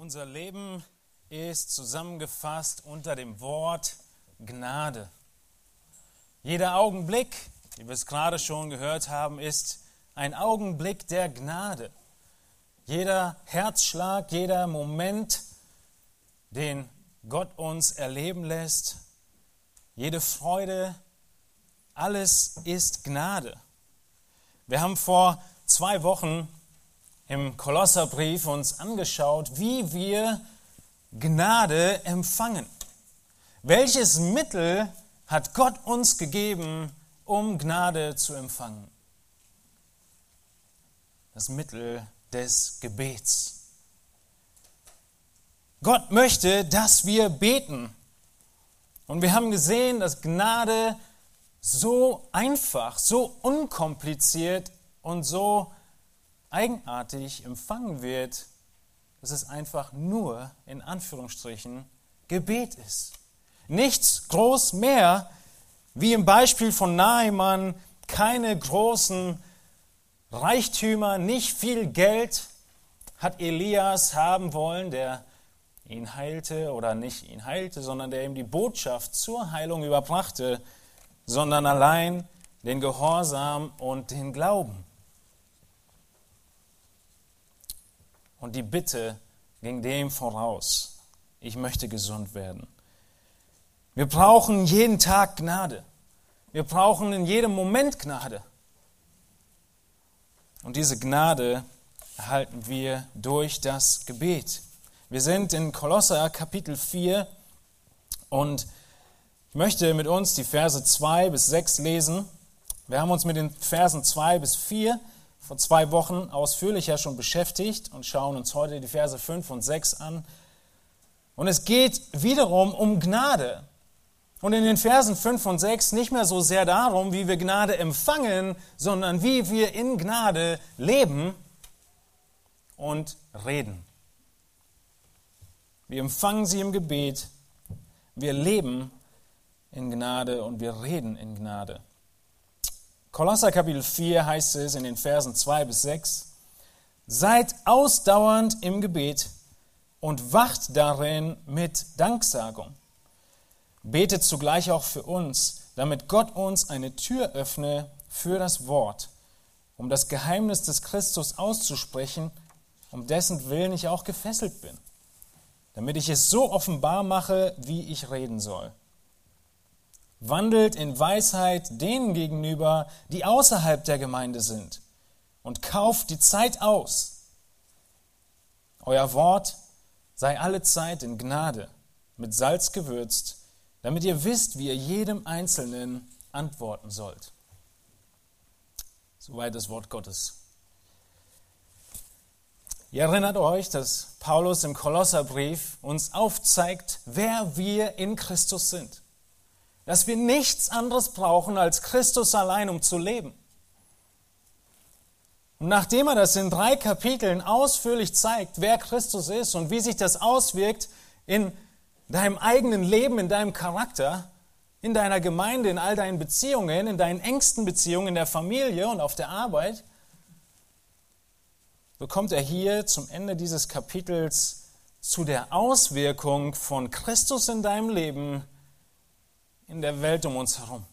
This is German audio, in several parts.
Unser Leben ist zusammengefasst unter dem Wort Gnade. Jeder Augenblick, wie wir es gerade schon gehört haben, ist ein Augenblick der Gnade. Jeder Herzschlag, jeder Moment, den Gott uns erleben lässt, jede Freude, alles ist Gnade. Wir haben vor zwei Wochen im Kolosserbrief uns angeschaut, wie wir Gnade empfangen. Welches Mittel hat Gott uns gegeben, um Gnade zu empfangen? Das Mittel des Gebets. Gott möchte, dass wir beten. Und wir haben gesehen, dass Gnade so einfach, so unkompliziert und so eigenartig empfangen wird, dass es einfach nur in Anführungsstrichen Gebet ist. Nichts groß mehr, wie im Beispiel von Nahemann, keine großen Reichtümer, nicht viel Geld hat Elias haben wollen, der ihn heilte oder nicht ihn heilte, sondern der ihm die Botschaft zur Heilung überbrachte, sondern allein den Gehorsam und den Glauben. Und die Bitte ging dem voraus. Ich möchte gesund werden. Wir brauchen jeden Tag Gnade. Wir brauchen in jedem Moment Gnade. Und diese Gnade erhalten wir durch das Gebet. Wir sind in Kolosser Kapitel 4 und ich möchte mit uns die Verse 2 bis 6 lesen. Wir haben uns mit den Versen 2 bis 4 vor zwei Wochen ausführlicher schon beschäftigt und schauen uns heute die Verse 5 und 6 an. Und es geht wiederum um Gnade. Und in den Versen 5 und 6 nicht mehr so sehr darum, wie wir Gnade empfangen, sondern wie wir in Gnade leben und reden. Wir empfangen sie im Gebet, wir leben in Gnade und wir reden in Gnade. Kolosser Kapitel 4 heißt es in den Versen 2 bis 6, Seid ausdauernd im Gebet und wacht darin mit Danksagung. Betet zugleich auch für uns, damit Gott uns eine Tür öffne für das Wort, um das Geheimnis des Christus auszusprechen, um dessen Willen ich auch gefesselt bin, damit ich es so offenbar mache, wie ich reden soll wandelt in Weisheit denen gegenüber, die außerhalb der Gemeinde sind, und kauft die Zeit aus. Euer Wort sei alle Zeit in Gnade, mit Salz gewürzt, damit ihr wisst, wie ihr jedem Einzelnen antworten sollt. Soweit das Wort Gottes. Ihr erinnert euch, dass Paulus im Kolosserbrief uns aufzeigt, wer wir in Christus sind dass wir nichts anderes brauchen als Christus allein, um zu leben. Und nachdem er das in drei Kapiteln ausführlich zeigt, wer Christus ist und wie sich das auswirkt in deinem eigenen Leben, in deinem Charakter, in deiner Gemeinde, in all deinen Beziehungen, in deinen engsten Beziehungen, in der Familie und auf der Arbeit, so kommt er hier zum Ende dieses Kapitels zu der Auswirkung von Christus in deinem Leben in der Welt um uns herum.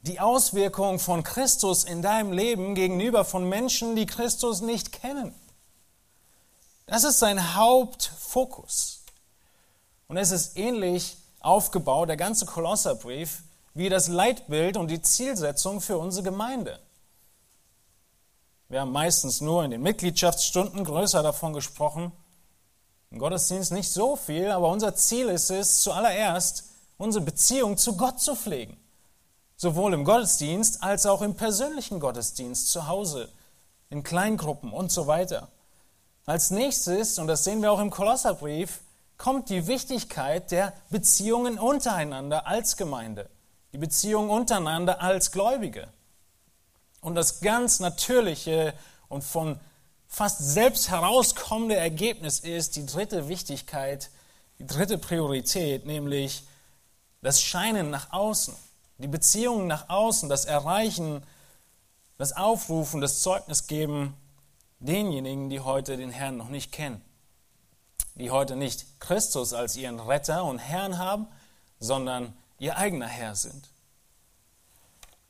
Die Auswirkung von Christus in deinem Leben gegenüber von Menschen, die Christus nicht kennen. Das ist sein Hauptfokus. Und es ist ähnlich aufgebaut, der ganze Kolosserbrief, wie das Leitbild und die Zielsetzung für unsere Gemeinde. Wir haben meistens nur in den Mitgliedschaftsstunden größer davon gesprochen, im Gottesdienst nicht so viel, aber unser Ziel ist es, zuallererst unsere Beziehung zu Gott zu pflegen. Sowohl im Gottesdienst als auch im persönlichen Gottesdienst zu Hause, in Kleingruppen und so weiter. Als nächstes, und das sehen wir auch im Kolosserbrief, kommt die Wichtigkeit der Beziehungen untereinander als Gemeinde, die Beziehungen untereinander als Gläubige. Und das ganz natürliche und von fast selbst herauskommende Ergebnis ist die dritte Wichtigkeit, die dritte Priorität, nämlich das Scheinen nach außen, die Beziehungen nach außen, das Erreichen, das Aufrufen, das Zeugnis geben denjenigen, die heute den Herrn noch nicht kennen, die heute nicht Christus als ihren Retter und Herrn haben, sondern ihr eigener Herr sind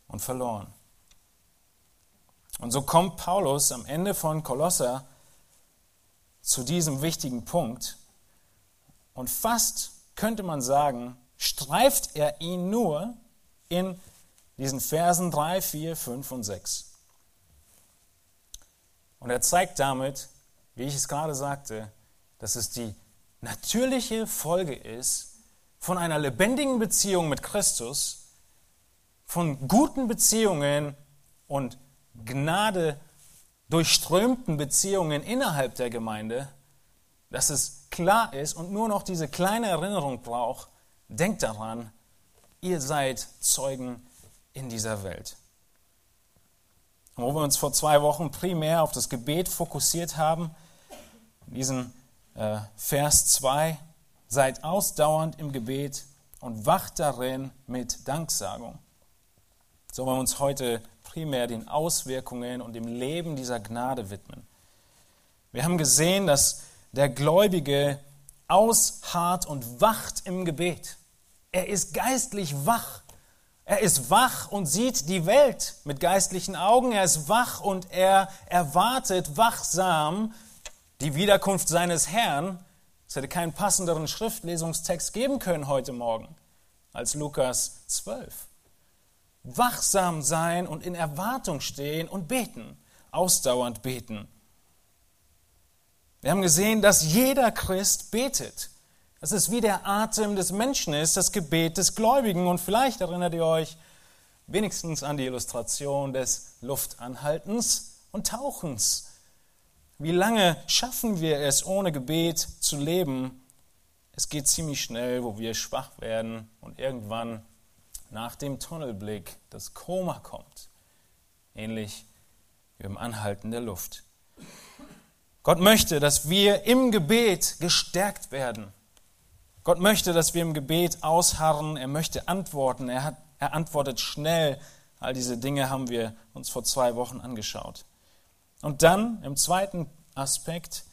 und verloren. Und so kommt Paulus am Ende von Kolosser zu diesem wichtigen Punkt und fast könnte man sagen, streift er ihn nur in diesen Versen 3, 4, 5 und 6. Und er zeigt damit, wie ich es gerade sagte, dass es die natürliche Folge ist von einer lebendigen Beziehung mit Christus, von guten Beziehungen und Gnade durchströmten Beziehungen innerhalb der Gemeinde, dass es klar ist und nur noch diese kleine Erinnerung braucht, denkt daran, ihr seid Zeugen in dieser Welt. Und wo wir uns vor zwei Wochen primär auf das Gebet fokussiert haben, in diesem äh, Vers 2, seid ausdauernd im Gebet und wacht darin mit Danksagung. So wollen wir uns heute primär den Auswirkungen und dem Leben dieser Gnade widmen. Wir haben gesehen, dass der Gläubige ausharrt und wacht im Gebet. Er ist geistlich wach. Er ist wach und sieht die Welt mit geistlichen Augen. Er ist wach und er erwartet wachsam die Wiederkunft seines Herrn. Es hätte keinen passenderen Schriftlesungstext geben können heute Morgen als Lukas 12 wachsam sein und in Erwartung stehen und beten, ausdauernd beten. Wir haben gesehen, dass jeder Christ betet. Dass es wie der Atem des Menschen ist, das Gebet des Gläubigen. Und vielleicht erinnert ihr euch wenigstens an die Illustration des Luftanhaltens und Tauchens. Wie lange schaffen wir es, ohne Gebet zu leben? Es geht ziemlich schnell, wo wir schwach werden und irgendwann nach dem Tunnelblick das Koma kommt, ähnlich wie im Anhalten der Luft. Gott möchte, dass wir im Gebet gestärkt werden. Gott möchte, dass wir im Gebet ausharren. Er möchte antworten. Er, hat, er antwortet schnell. All diese Dinge haben wir uns vor zwei Wochen angeschaut. Und dann im zweiten Aspekt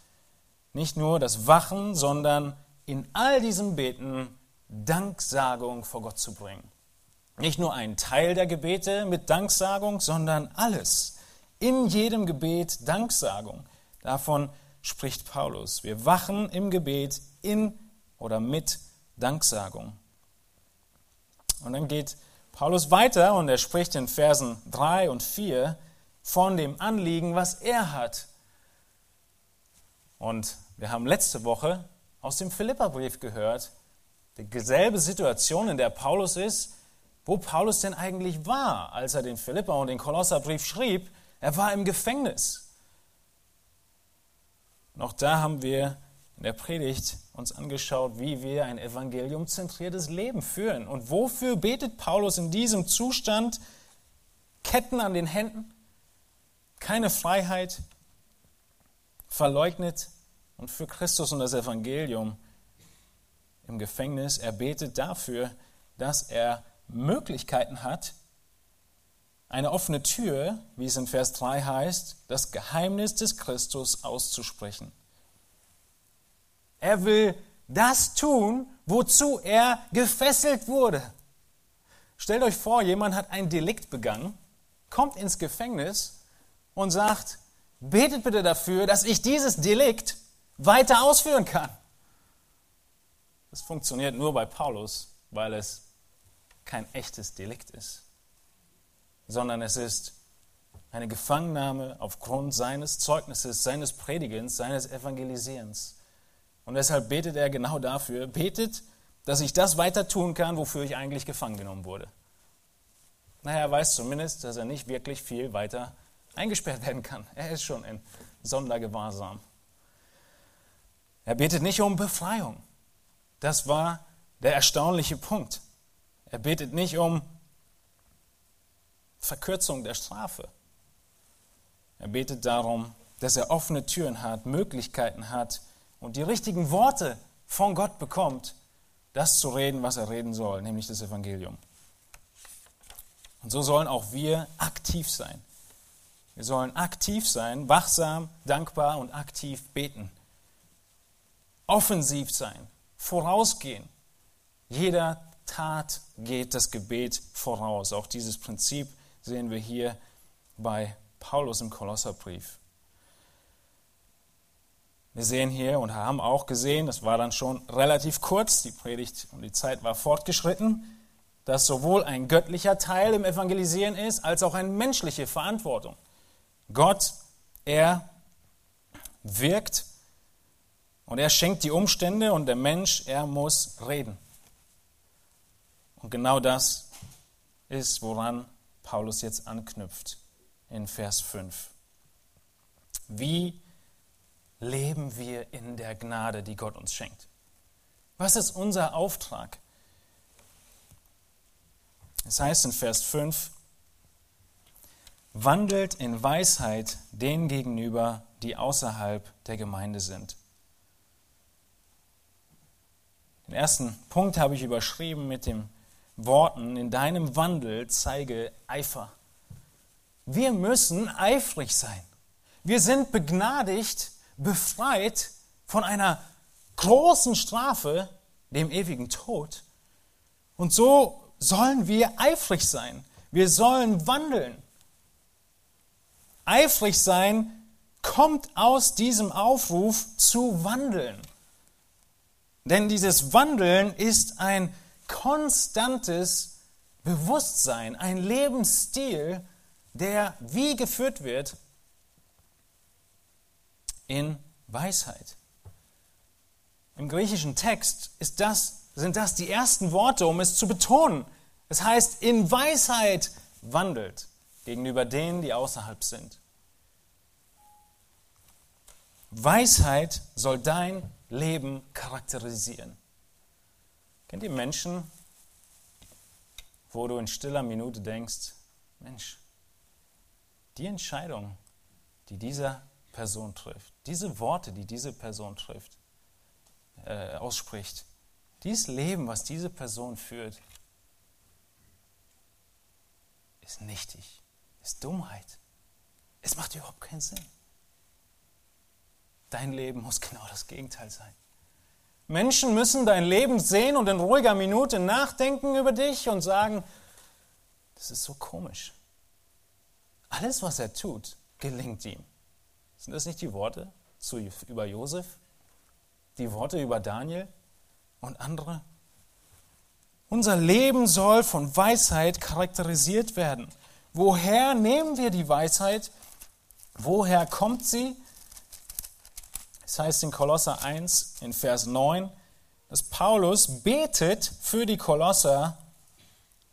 nicht nur das Wachen, sondern in all diesem Beten Danksagung vor Gott zu bringen. Nicht nur ein Teil der Gebete mit Danksagung, sondern alles. In jedem Gebet Danksagung. Davon spricht Paulus. Wir wachen im Gebet in oder mit Danksagung. Und dann geht Paulus weiter und er spricht in Versen 3 und 4 von dem Anliegen, was er hat. Und wir haben letzte Woche aus dem Philipperbrief gehört, dieselbe Situation, in der Paulus ist, wo Paulus denn eigentlich war, als er den Philippa und den Kolosserbrief schrieb. Er war im Gefängnis. Noch da haben wir in der Predigt uns angeschaut, wie wir ein evangeliumzentriertes Leben führen. Und wofür betet Paulus in diesem Zustand? Ketten an den Händen, keine Freiheit, verleugnet und für Christus und das Evangelium im Gefängnis. Er betet dafür, dass er Möglichkeiten hat, eine offene Tür, wie es in Vers 3 heißt, das Geheimnis des Christus auszusprechen. Er will das tun, wozu er gefesselt wurde. Stellt euch vor, jemand hat ein Delikt begangen, kommt ins Gefängnis und sagt, betet bitte dafür, dass ich dieses Delikt weiter ausführen kann. Das funktioniert nur bei Paulus, weil es kein echtes Delikt ist, sondern es ist eine Gefangennahme aufgrund seines Zeugnisses, seines Predigens, seines Evangelisierens. Und deshalb betet er genau dafür, betet, dass ich das weiter tun kann, wofür ich eigentlich gefangen genommen wurde. Naja, er weiß zumindest, dass er nicht wirklich viel weiter eingesperrt werden kann. Er ist schon in Sondergewahrsam. Er betet nicht um Befreiung. Das war der erstaunliche Punkt. Er betet nicht um Verkürzung der Strafe. Er betet darum, dass er offene Türen hat, Möglichkeiten hat und die richtigen Worte von Gott bekommt, das zu reden, was er reden soll, nämlich das Evangelium. Und so sollen auch wir aktiv sein. Wir sollen aktiv sein, wachsam, dankbar und aktiv beten. Offensiv sein, vorausgehen. Jeder Tat geht das Gebet voraus. Auch dieses Prinzip sehen wir hier bei Paulus im Kolosserbrief. Wir sehen hier und haben auch gesehen, das war dann schon relativ kurz, die Predigt und die Zeit war fortgeschritten, dass sowohl ein göttlicher Teil im Evangelisieren ist, als auch eine menschliche Verantwortung. Gott, er wirkt und er schenkt die Umstände und der Mensch, er muss reden. Und genau das ist, woran Paulus jetzt anknüpft in Vers 5. Wie leben wir in der Gnade, die Gott uns schenkt? Was ist unser Auftrag? Es heißt in Vers 5, wandelt in Weisheit denen gegenüber, die außerhalb der Gemeinde sind. Den ersten Punkt habe ich überschrieben mit den Worten, in deinem Wandel zeige Eifer. Wir müssen eifrig sein. Wir sind begnadigt, befreit von einer großen Strafe, dem ewigen Tod. Und so sollen wir eifrig sein. Wir sollen wandeln. Eifrig sein kommt aus diesem Aufruf zu wandeln. Denn dieses Wandeln ist ein konstantes Bewusstsein, ein Lebensstil, der wie geführt wird in Weisheit. Im griechischen Text das, sind das die ersten Worte, um es zu betonen. Es heißt, in Weisheit wandelt gegenüber denen, die außerhalb sind. Weisheit soll dein Leben charakterisieren. Kennt ihr Menschen, wo du in stiller Minute denkst, Mensch, die Entscheidung, die diese Person trifft, diese Worte, die diese Person trifft, äh, ausspricht, dieses Leben, was diese Person führt, ist nichtig, ist Dummheit. Es macht überhaupt keinen Sinn. Dein Leben muss genau das Gegenteil sein. Menschen müssen dein Leben sehen und in ruhiger Minute nachdenken über dich und sagen, das ist so komisch. Alles, was er tut, gelingt ihm. Sind das nicht die Worte zu, über Josef? Die Worte über Daniel und andere? Unser Leben soll von Weisheit charakterisiert werden. Woher nehmen wir die Weisheit? Woher kommt sie? Es heißt in Kolosser 1 in Vers 9, dass Paulus betet für die Kolosser.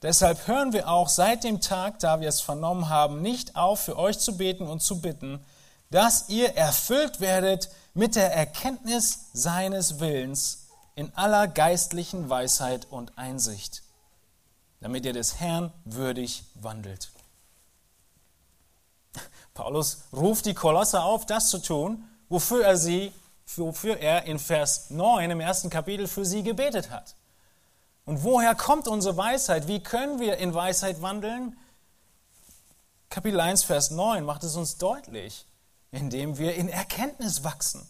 Deshalb hören wir auch seit dem Tag, da wir es vernommen haben, nicht auf, für euch zu beten und zu bitten, dass ihr erfüllt werdet mit der Erkenntnis seines Willens in aller geistlichen Weisheit und Einsicht, damit ihr des Herrn würdig wandelt. Paulus ruft die Kolosser auf, das zu tun, wofür er sie, wofür er in Vers 9 im ersten Kapitel für sie gebetet hat. Und woher kommt unsere Weisheit? Wie können wir in Weisheit wandeln? Kapitel 1, Vers 9 macht es uns deutlich, indem wir in Erkenntnis wachsen.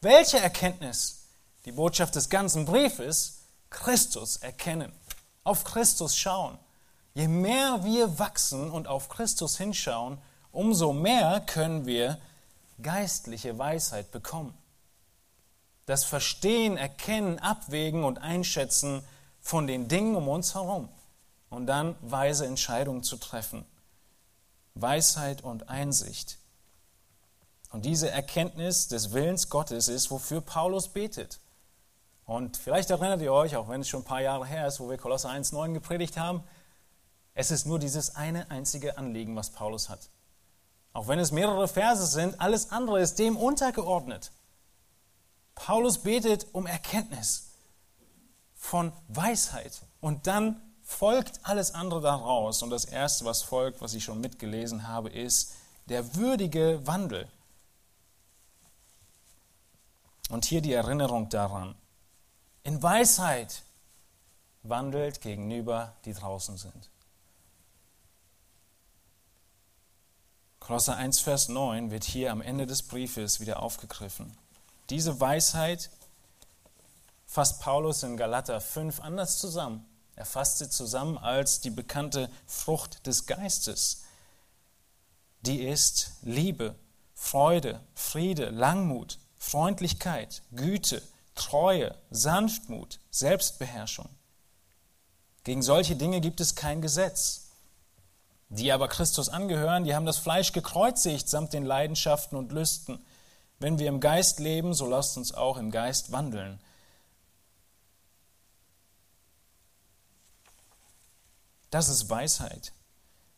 Welche Erkenntnis? Die Botschaft des ganzen Briefes, Christus erkennen, auf Christus schauen. Je mehr wir wachsen und auf Christus hinschauen, umso mehr können wir geistliche Weisheit bekommen. Das Verstehen, Erkennen, Abwägen und Einschätzen von den Dingen um uns herum und dann weise Entscheidungen zu treffen. Weisheit und Einsicht. Und diese Erkenntnis des Willens Gottes ist, wofür Paulus betet. Und vielleicht erinnert ihr euch, auch wenn es schon ein paar Jahre her ist, wo wir Kolosser 1,9 gepredigt haben, es ist nur dieses eine einzige Anliegen, was Paulus hat. Auch wenn es mehrere Verse sind, alles andere ist dem untergeordnet. Paulus betet um Erkenntnis von Weisheit und dann folgt alles andere daraus. Und das Erste, was folgt, was ich schon mitgelesen habe, ist der würdige Wandel. Und hier die Erinnerung daran. In Weisheit wandelt gegenüber, die draußen sind. Kolosser 1, Vers 9 wird hier am Ende des Briefes wieder aufgegriffen. Diese Weisheit fasst Paulus in Galater 5 anders zusammen. Er fasst sie zusammen als die bekannte Frucht des Geistes. Die ist Liebe, Freude, Friede, Langmut, Freundlichkeit, Güte, Treue, Sanftmut, Selbstbeherrschung. Gegen solche Dinge gibt es kein Gesetz. Die aber Christus angehören, die haben das Fleisch gekreuzigt samt den Leidenschaften und Lüsten. Wenn wir im Geist leben, so lasst uns auch im Geist wandeln. Das ist Weisheit.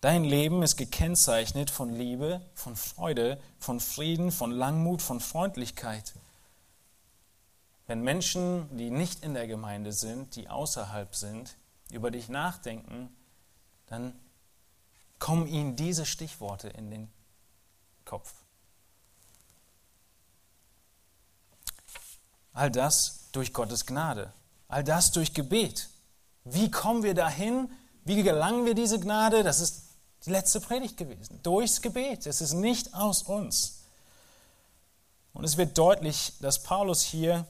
Dein Leben ist gekennzeichnet von Liebe, von Freude, von Frieden, von Langmut, von Freundlichkeit. Wenn Menschen, die nicht in der Gemeinde sind, die außerhalb sind, über dich nachdenken, dann kommen ihnen diese Stichworte in den Kopf. All das durch Gottes Gnade, all das durch Gebet. Wie kommen wir dahin? Wie gelangen wir diese Gnade? Das ist die letzte Predigt gewesen. Durchs Gebet. Es ist nicht aus uns. Und es wird deutlich, dass Paulus hier,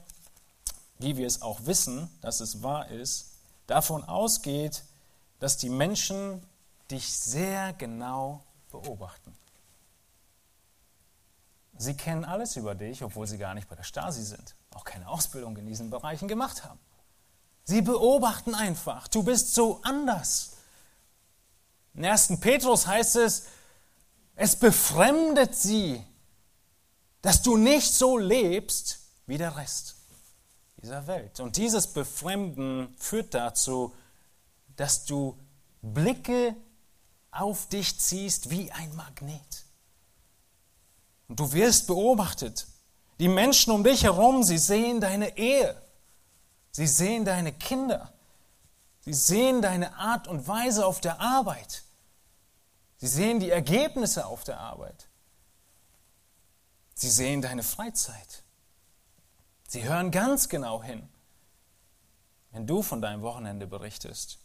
wie wir es auch wissen, dass es wahr ist, davon ausgeht, dass die Menschen dich sehr genau beobachten. Sie kennen alles über dich, obwohl sie gar nicht bei der Stasi sind, auch keine Ausbildung in diesen Bereichen gemacht haben. Sie beobachten einfach, du bist so anders. In 1. Petrus heißt es, es befremdet sie, dass du nicht so lebst wie der Rest dieser Welt. Und dieses Befremden führt dazu, dass du Blicke auf dich ziehst wie ein Magnet. Und du wirst beobachtet. Die Menschen um dich herum, sie sehen deine Ehe. Sie sehen deine Kinder. Sie sehen deine Art und Weise auf der Arbeit. Sie sehen die Ergebnisse auf der Arbeit. Sie sehen deine Freizeit. Sie hören ganz genau hin, wenn du von deinem Wochenende berichtest.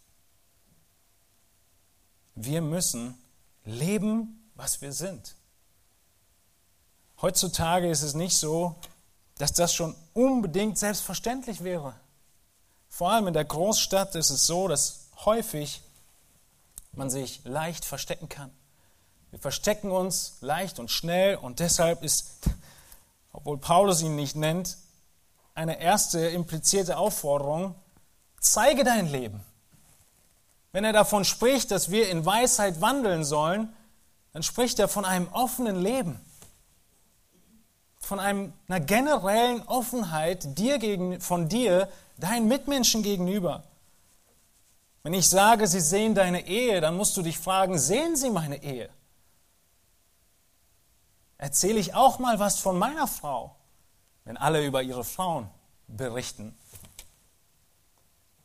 Wir müssen leben, was wir sind. Heutzutage ist es nicht so, dass das schon unbedingt selbstverständlich wäre. Vor allem in der Großstadt ist es so, dass häufig man sich leicht verstecken kann. Wir verstecken uns leicht und schnell und deshalb ist, obwohl Paulus ihn nicht nennt, eine erste implizierte Aufforderung, zeige dein Leben. Wenn er davon spricht, dass wir in Weisheit wandeln sollen, dann spricht er von einem offenen Leben, von einer generellen Offenheit dir gegen, von dir, deinen Mitmenschen gegenüber. Wenn ich sage, sie sehen deine Ehe, dann musst du dich fragen, sehen sie meine Ehe? Erzähle ich auch mal was von meiner Frau, wenn alle über ihre Frauen berichten?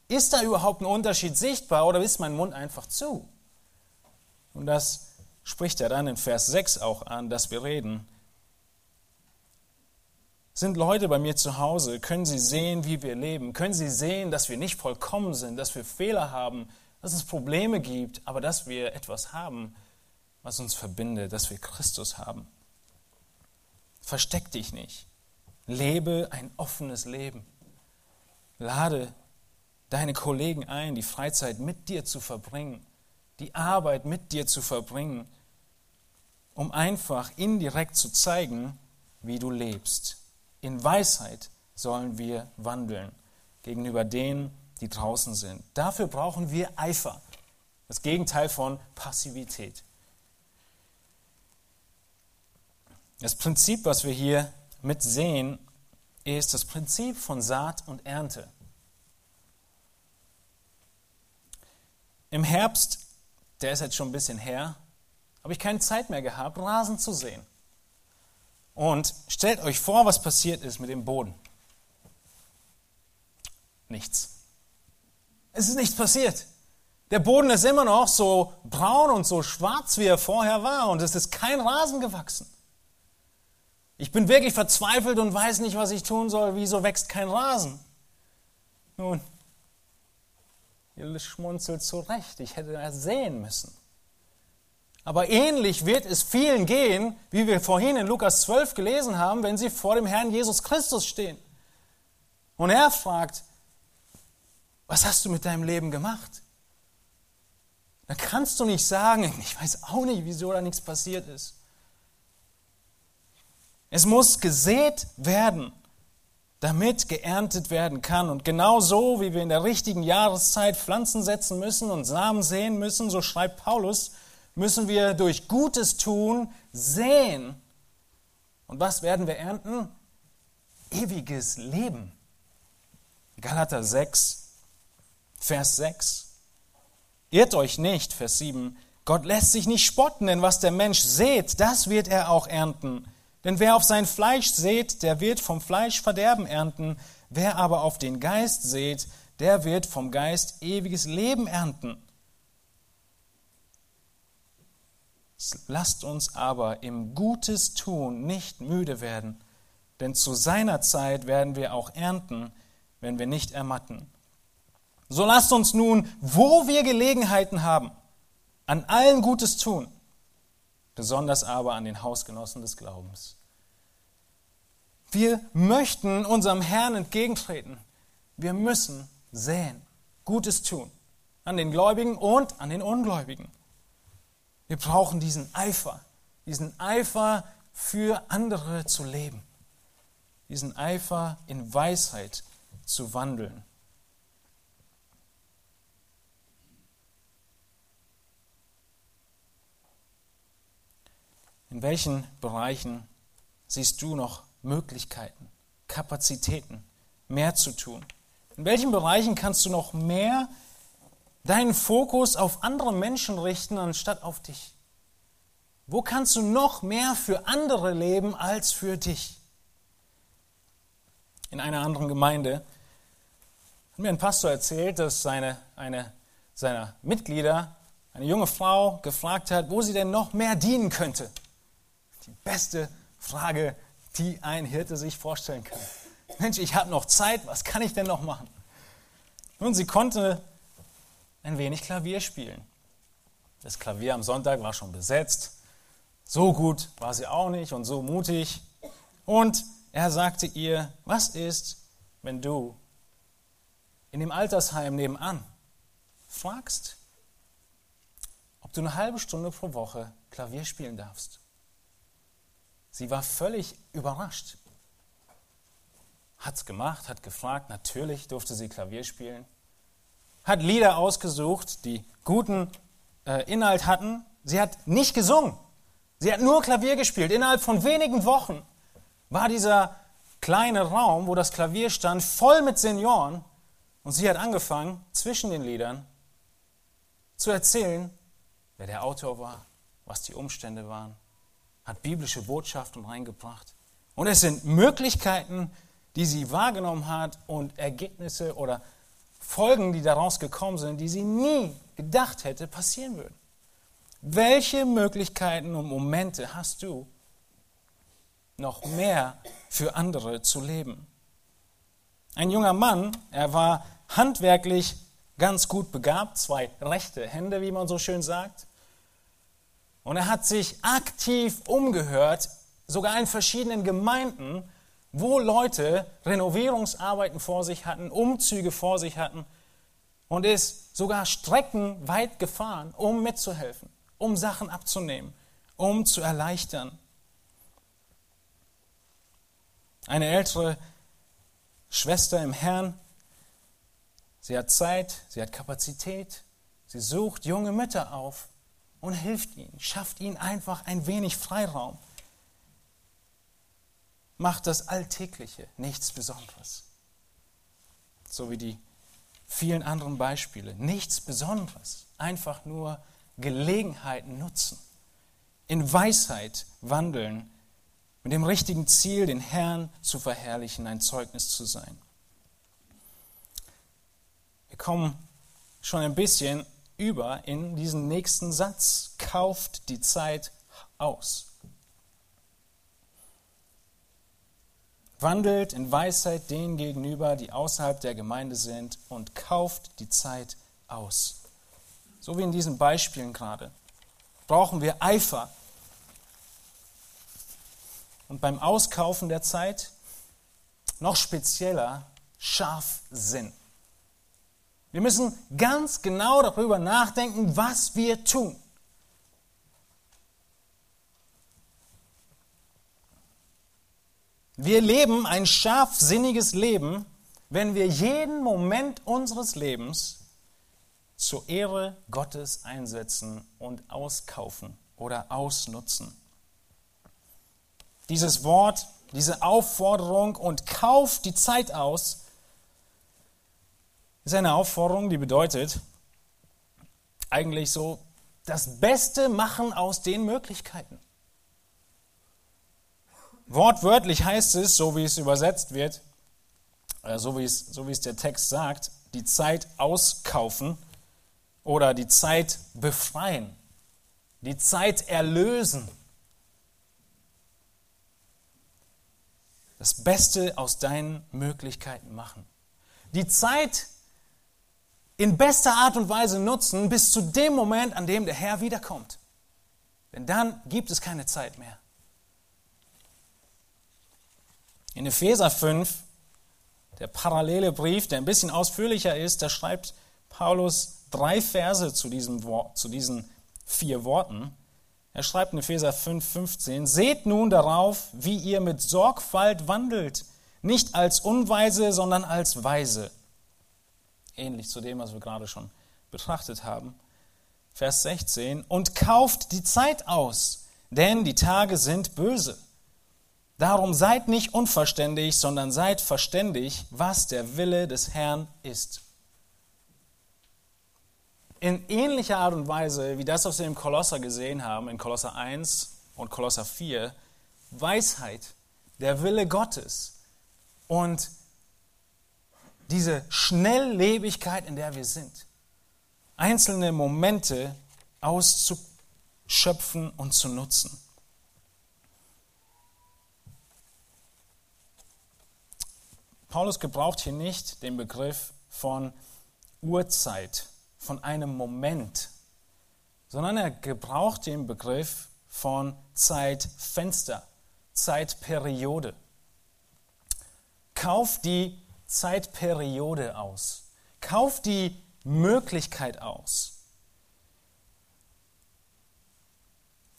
Ist da überhaupt ein Unterschied sichtbar oder ist mein Mund einfach zu? Und das spricht er dann in Vers 6 auch an, dass wir reden. Sind Leute bei mir zu Hause? Können sie sehen, wie wir leben? Können sie sehen, dass wir nicht vollkommen sind, dass wir Fehler haben, dass es Probleme gibt, aber dass wir etwas haben, was uns verbindet, dass wir Christus haben? Versteck dich nicht. Lebe ein offenes Leben. Lade deine Kollegen ein, die Freizeit mit dir zu verbringen, die Arbeit mit dir zu verbringen, um einfach indirekt zu zeigen, wie du lebst. In Weisheit sollen wir wandeln gegenüber denen, die draußen sind. Dafür brauchen wir Eifer, das Gegenteil von Passivität. Das Prinzip, was wir hier mit sehen, ist das Prinzip von Saat und Ernte. Im Herbst, der ist jetzt schon ein bisschen her, habe ich keine Zeit mehr gehabt, Rasen zu sehen. Und stellt euch vor, was passiert ist mit dem Boden. Nichts. Es ist nichts passiert. Der Boden ist immer noch so braun und so schwarz, wie er vorher war, und es ist kein Rasen gewachsen. Ich bin wirklich verzweifelt und weiß nicht, was ich tun soll. Wieso wächst kein Rasen? Nun, schmunzelt zurecht, ich hätte das sehen müssen. Aber ähnlich wird es vielen gehen, wie wir vorhin in Lukas 12 gelesen haben, wenn sie vor dem Herrn Jesus Christus stehen. Und er fragt, was hast du mit deinem Leben gemacht? Dann kannst du nicht sagen, ich weiß auch nicht, wieso da nichts passiert ist. Es muss gesät werden, damit geerntet werden kann. Und genau so, wie wir in der richtigen Jahreszeit Pflanzen setzen müssen und Samen sehen müssen, so schreibt Paulus, müssen wir durch Gutes tun sehen. Und was werden wir ernten? Ewiges Leben. Galater 6, Vers 6. Irrt euch nicht, Vers 7. Gott lässt sich nicht spotten, denn was der Mensch sät, das wird er auch ernten. Denn wer auf sein Fleisch sät, der wird vom Fleisch Verderben ernten. Wer aber auf den Geist sät, der wird vom Geist ewiges Leben ernten. Lasst uns aber im Gutes tun nicht müde werden, denn zu seiner Zeit werden wir auch ernten, wenn wir nicht ermatten. So lasst uns nun, wo wir Gelegenheiten haben, an allen Gutes tun, besonders aber an den Hausgenossen des Glaubens. Wir möchten unserem Herrn entgegentreten. Wir müssen säen, Gutes tun, an den Gläubigen und an den Ungläubigen. Wir brauchen diesen Eifer, diesen Eifer für andere zu leben, diesen Eifer in Weisheit zu wandeln. In welchen Bereichen siehst du noch Möglichkeiten, Kapazitäten, mehr zu tun? In welchen Bereichen kannst du noch mehr deinen Fokus auf andere Menschen richten, anstatt auf dich? Wo kannst du noch mehr für andere leben als für dich? In einer anderen Gemeinde hat mir ein Pastor erzählt, dass seine, eine seiner Mitglieder, eine junge Frau, gefragt hat, wo sie denn noch mehr dienen könnte die beste Frage, die ein Hirte sich vorstellen kann. Mensch, ich habe noch Zeit, was kann ich denn noch machen? Nun, sie konnte ein wenig Klavier spielen. Das Klavier am Sonntag war schon besetzt. So gut war sie auch nicht und so mutig. Und er sagte ihr, was ist, wenn du in dem Altersheim nebenan fragst, ob du eine halbe Stunde pro Woche Klavier spielen darfst? Sie war völlig überrascht. Hat es gemacht, hat gefragt, natürlich durfte sie Klavier spielen. Hat Lieder ausgesucht, die guten äh, Inhalt hatten. Sie hat nicht gesungen. Sie hat nur Klavier gespielt. Innerhalb von wenigen Wochen war dieser kleine Raum, wo das Klavier stand, voll mit Senioren. Und sie hat angefangen, zwischen den Liedern zu erzählen, wer der Autor war, was die Umstände waren, hat biblische Botschaften reingebracht. Und es sind Möglichkeiten, die sie wahrgenommen hat und Ergebnisse oder Folgen, die daraus gekommen sind, die sie nie gedacht hätte, passieren würden. Welche Möglichkeiten und Momente hast du, noch mehr für andere zu leben? Ein junger Mann, er war handwerklich ganz gut begabt, zwei rechte Hände, wie man so schön sagt. Und er hat sich aktiv umgehört, sogar in verschiedenen Gemeinden, wo Leute Renovierungsarbeiten vor sich hatten, Umzüge vor sich hatten und ist sogar streckenweit gefahren, um mitzuhelfen, um Sachen abzunehmen, um zu erleichtern. Eine ältere Schwester im Herrn, sie hat Zeit, sie hat Kapazität, sie sucht junge Mütter auf, und hilft ihnen, schafft ihnen einfach ein wenig Freiraum. Macht das Alltägliche nichts Besonderes. So wie die vielen anderen Beispiele. Nichts Besonderes. Einfach nur Gelegenheiten nutzen. In Weisheit wandeln. Mit dem richtigen Ziel, den Herrn zu verherrlichen, ein Zeugnis zu sein. Wir kommen schon ein bisschen über in diesen nächsten Satz. Kauft die Zeit aus. Wandelt in Weisheit denen gegenüber, die außerhalb der Gemeinde sind, und kauft die Zeit aus. So wie in diesen Beispielen gerade. brauchen wir Eifer. Und beim Auskaufen der Zeit noch spezieller Scharfsinn. Wir müssen ganz genau darüber nachdenken, was wir tun. Wir leben ein scharfsinniges Leben, wenn wir jeden Moment unseres Lebens zur Ehre Gottes einsetzen und auskaufen oder ausnutzen. Dieses Wort, diese Aufforderung und kauft die Zeit aus, ist eine Aufforderung, die bedeutet eigentlich so das Beste machen aus den Möglichkeiten. Wortwörtlich heißt es, so wie es übersetzt wird, äh, so wie es, so wie es der Text sagt, die Zeit auskaufen oder die Zeit befreien, die Zeit erlösen. Das Beste aus deinen Möglichkeiten machen. Die Zeit in bester Art und Weise nutzen bis zu dem Moment, an dem der Herr wiederkommt. Denn dann gibt es keine Zeit mehr. In Epheser 5, der parallele Brief, der ein bisschen ausführlicher ist, da schreibt Paulus drei Verse zu, diesem Wort, zu diesen vier Worten. Er schreibt in Epheser 5, 15, Seht nun darauf, wie ihr mit Sorgfalt wandelt, nicht als Unweise, sondern als Weise. Ähnlich zu dem, was wir gerade schon betrachtet haben. Vers 16, und kauft die Zeit aus, denn die Tage sind böse. Darum seid nicht unverständig, sondern seid verständig, was der Wille des Herrn ist. In ähnlicher Art und Weise, wie das, was wir im Kolosser gesehen haben, in Kolosser 1 und Kolosser 4, Weisheit, der Wille Gottes und diese Schnelllebigkeit, in der wir sind, einzelne Momente auszuschöpfen und zu nutzen. Paulus gebraucht hier nicht den Begriff von Uhrzeit, von einem Moment, sondern er gebraucht den Begriff von Zeitfenster, Zeitperiode. Kauf die Zeitperiode aus. Kauf die Möglichkeit aus.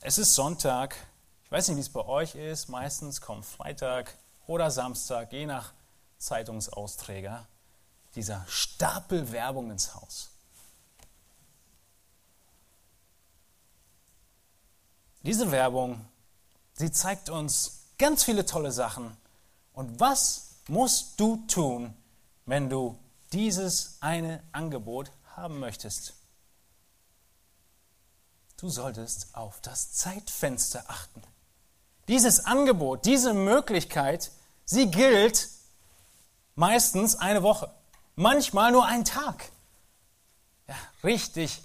Es ist Sonntag. Ich weiß nicht, wie es bei euch ist. Meistens kommt Freitag oder Samstag, je nach Zeitungsausträger dieser Stapel Werbung ins Haus. Diese Werbung, sie zeigt uns ganz viele tolle Sachen. Und was musst du tun, wenn du dieses eine Angebot haben möchtest? Du solltest auf das Zeitfenster achten. Dieses Angebot, diese Möglichkeit, sie gilt meistens eine Woche, manchmal nur einen Tag. Ja, richtig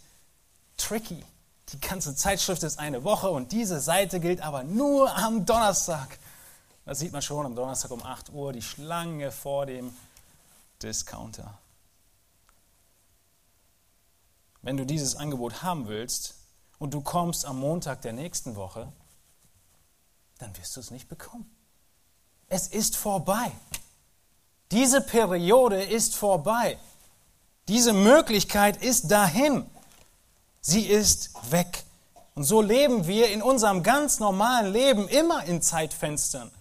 tricky. Die ganze Zeitschrift ist eine Woche und diese Seite gilt aber nur am Donnerstag. Da sieht man schon am Donnerstag um 8 Uhr die Schlange vor dem Discounter. Wenn du dieses Angebot haben willst und du kommst am Montag der nächsten Woche, dann wirst du es nicht bekommen. Es ist vorbei. Diese Periode ist vorbei. Diese Möglichkeit ist dahin. Sie ist weg. Und so leben wir in unserem ganz normalen Leben immer in Zeitfenstern.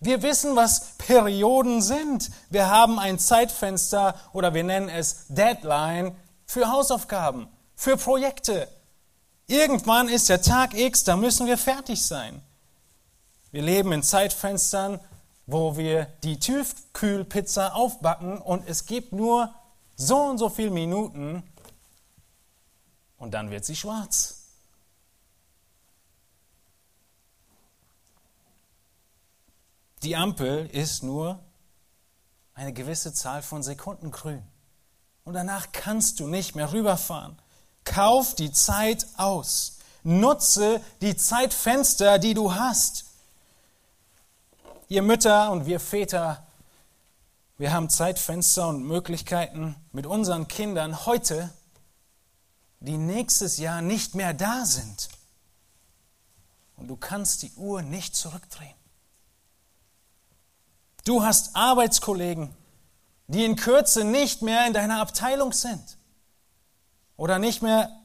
Wir wissen, was Perioden sind. Wir haben ein Zeitfenster oder wir nennen es Deadline für Hausaufgaben, für Projekte. Irgendwann ist der Tag X, da müssen wir fertig sein. Wir leben in Zeitfenstern, wo wir die Tiefkühlpizza aufbacken und es gibt nur so und so viele Minuten und dann wird sie schwarz. Die Ampel ist nur eine gewisse Zahl von Sekunden grün. Und danach kannst du nicht mehr rüberfahren. Kauf die Zeit aus. Nutze die Zeitfenster, die du hast. Ihr Mütter und wir Väter, wir haben Zeitfenster und Möglichkeiten mit unseren Kindern heute, die nächstes Jahr nicht mehr da sind. und du kannst die Uhr nicht zurückdrehen. Du hast Arbeitskollegen, die in Kürze nicht mehr in deiner Abteilung sind oder nicht mehr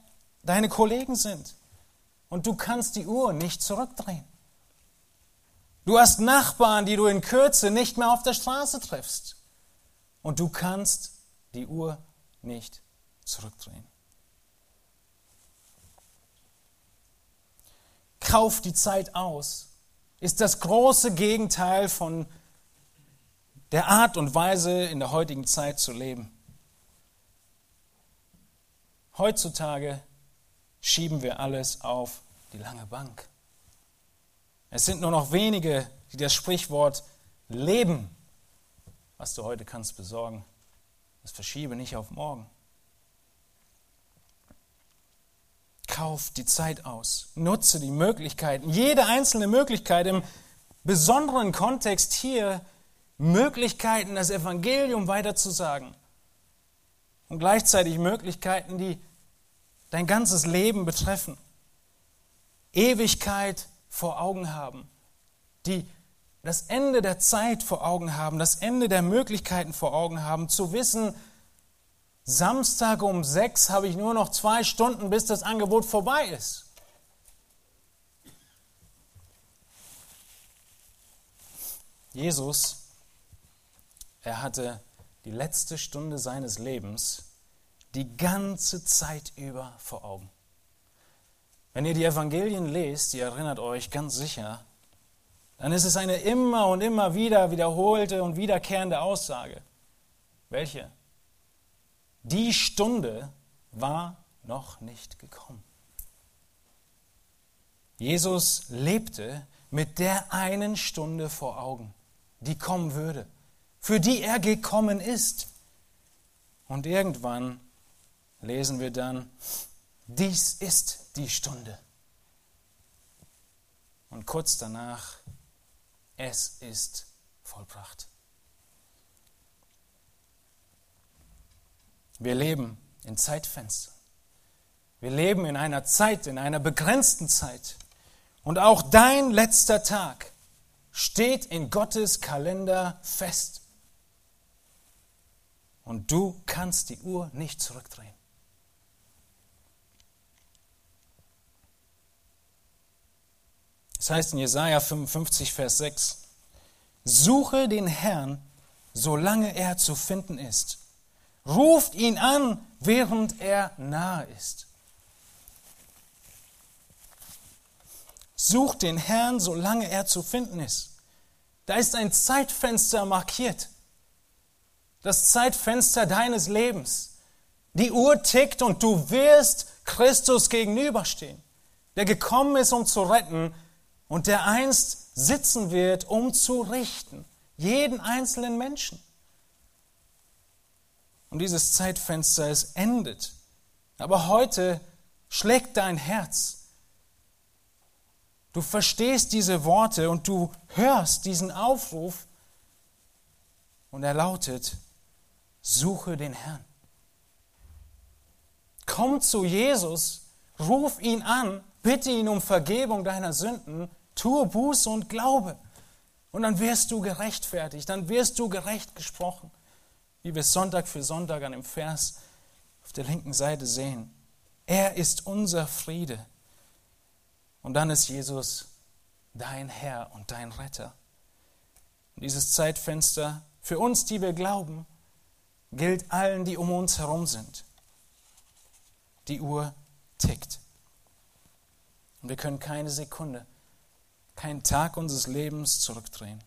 deine Kollegen sind. Und du kannst die Uhr nicht zurückdrehen. Du hast Nachbarn, die du in Kürze nicht mehr auf der Straße triffst. Und du kannst die Uhr nicht zurückdrehen. Kauf die Zeit aus ist das große Gegenteil von der Art und Weise in der heutigen Zeit zu leben. Heutzutage schieben wir alles auf die lange Bank. Es sind nur noch wenige, die das Sprichwort Leben, was du heute kannst besorgen, das verschiebe nicht auf morgen. Kauf die Zeit aus, nutze die Möglichkeiten, jede einzelne Möglichkeit im besonderen Kontext hier, Möglichkeiten, das Evangelium weiterzusagen und gleichzeitig Möglichkeiten, die dein ganzes Leben betreffen. Ewigkeit vor Augen haben, die das Ende der Zeit vor Augen haben, das Ende der Möglichkeiten vor Augen haben, zu wissen, Samstag um sechs habe ich nur noch zwei Stunden, bis das Angebot vorbei ist. Jesus, er hatte die letzte Stunde seines Lebens die ganze Zeit über vor Augen. Wenn ihr die Evangelien lest, ihr erinnert euch ganz sicher, dann ist es eine immer und immer wieder wiederholte und wiederkehrende Aussage. Welche? Die Stunde war noch nicht gekommen. Jesus lebte mit der einen Stunde vor Augen, die kommen würde, für die er gekommen ist. Und irgendwann lesen wir dann, dies ist die Stunde. Und kurz danach, es ist vollbracht. Wir leben in Zeitfenstern. Wir leben in einer Zeit, in einer begrenzten Zeit. Und auch dein letzter Tag steht in Gottes Kalender fest. Und du kannst die Uhr nicht zurückdrehen. Es heißt in Jesaja 55, Vers 6, Suche den Herrn, solange er zu finden ist. Ruft ihn an, während er nahe ist. Sucht den Herrn, solange er zu finden ist. Da ist ein Zeitfenster markiert. Das Zeitfenster deines Lebens. Die Uhr tickt und du wirst Christus gegenüberstehen, der gekommen ist, um zu retten und der einst sitzen wird, um zu richten, jeden einzelnen Menschen. Und dieses Zeitfenster, es endet. Aber heute schlägt dein Herz. Du verstehst diese Worte und du hörst diesen Aufruf und er lautet, suche den Herrn. Komm zu Jesus, ruf ihn an, bitte ihn um Vergebung deiner Sünden Tue Buße und Glaube. Und dann wirst du gerechtfertigt, dann wirst du gerecht gesprochen. Wie wir Sonntag für Sonntag an dem Vers auf der linken Seite sehen. Er ist unser Friede. Und dann ist Jesus dein Herr und dein Retter. Und dieses Zeitfenster für uns, die wir glauben, gilt allen, die um uns herum sind. Die Uhr tickt. Und wir können keine Sekunde keinen Tag unseres Lebens zurückdrehen.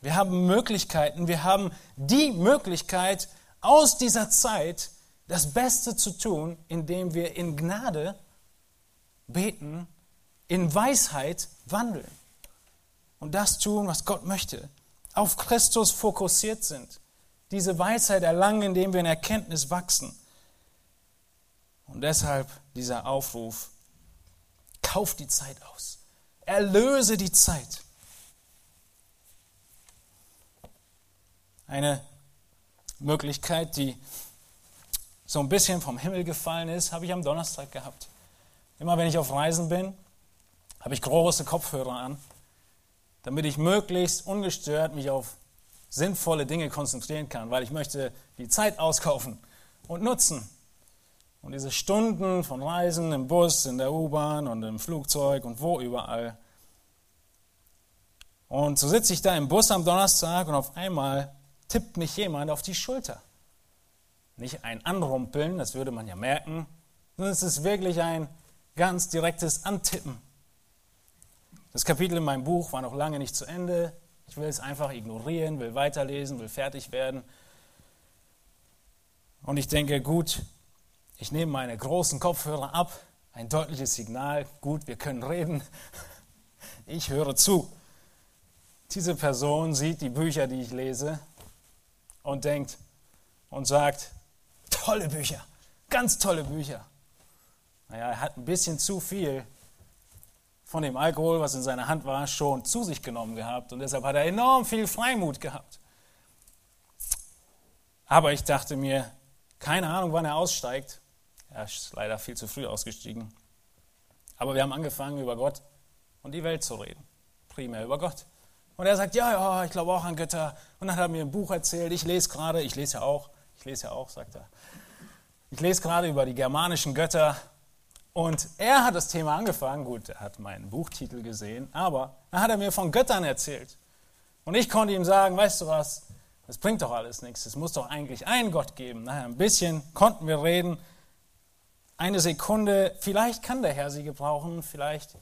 Wir haben Möglichkeiten, wir haben die Möglichkeit, aus dieser Zeit das Beste zu tun, indem wir in Gnade beten, in Weisheit wandeln und das tun, was Gott möchte, auf Christus fokussiert sind, diese Weisheit erlangen, indem wir in Erkenntnis wachsen. Und deshalb dieser Aufruf, kauf die Zeit aus. Erlöse die Zeit. Eine Möglichkeit, die so ein bisschen vom Himmel gefallen ist, habe ich am Donnerstag gehabt. Immer wenn ich auf Reisen bin, habe ich große Kopfhörer an, damit ich möglichst ungestört mich auf sinnvolle Dinge konzentrieren kann, weil ich möchte die Zeit auskaufen und nutzen. Und diese Stunden von Reisen im Bus, in der U-Bahn und im Flugzeug und wo überall. Und so sitze ich da im Bus am Donnerstag und auf einmal tippt mich jemand auf die Schulter. Nicht ein Anrumpeln, das würde man ja merken, sondern es ist wirklich ein ganz direktes Antippen. Das Kapitel in meinem Buch war noch lange nicht zu Ende. Ich will es einfach ignorieren, will weiterlesen, will fertig werden. Und ich denke, gut, ich nehme meine großen Kopfhörer ab, ein deutliches Signal, gut, wir können reden. Ich höre zu. Diese Person sieht die Bücher, die ich lese und denkt und sagt, tolle Bücher, ganz tolle Bücher. Naja, er hat ein bisschen zu viel von dem Alkohol, was in seiner Hand war, schon zu sich genommen gehabt und deshalb hat er enorm viel Freimut gehabt. Aber ich dachte mir, keine Ahnung, wann er aussteigt. Er ist leider viel zu früh ausgestiegen. Aber wir haben angefangen, über Gott und die Welt zu reden. Primär über Gott. Und er sagt, ja, ja, ich glaube auch an Götter. Und dann hat er mir ein Buch erzählt. Ich lese gerade, ich lese ja auch, ich lese ja auch, sagt er. Ich lese gerade über die germanischen Götter. Und er hat das Thema angefangen. Gut, er hat meinen Buchtitel gesehen. Aber dann hat er mir von Göttern erzählt. Und ich konnte ihm sagen, weißt du was, das bringt doch alles nichts. Es muss doch eigentlich einen Gott geben. Naja, ein bisschen konnten wir reden. Eine Sekunde, vielleicht kann der Herr sie gebrauchen, vielleicht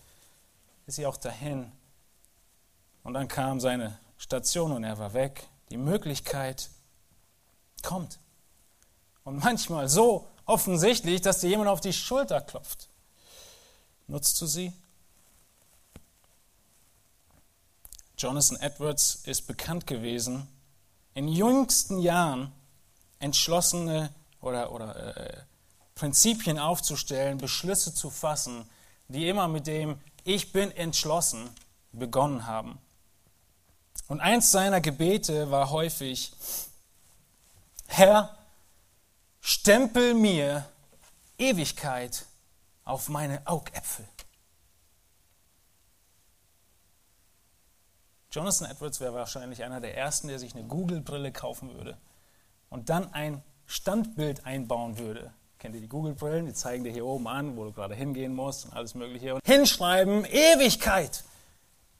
ist sie auch dahin. Und dann kam seine Station und er war weg. Die Möglichkeit kommt. Und manchmal so offensichtlich, dass dir jemand auf die Schulter klopft. Nutzt du sie? Jonathan Edwards ist bekannt gewesen, in jüngsten Jahren entschlossene oder, oder äh, Prinzipien aufzustellen, Beschlüsse zu fassen, die immer mit dem Ich bin entschlossen begonnen haben. Und eins seiner Gebete war häufig, Herr, stempel mir Ewigkeit auf meine Augäpfel. Jonathan Edwards wäre wahrscheinlich einer der ersten, der sich eine Google-Brille kaufen würde und dann ein Standbild einbauen würde. Kennt ihr die Google-Brillen? Die zeigen dir hier oben an, wo du gerade hingehen musst und alles Mögliche. Und hinschreiben Ewigkeit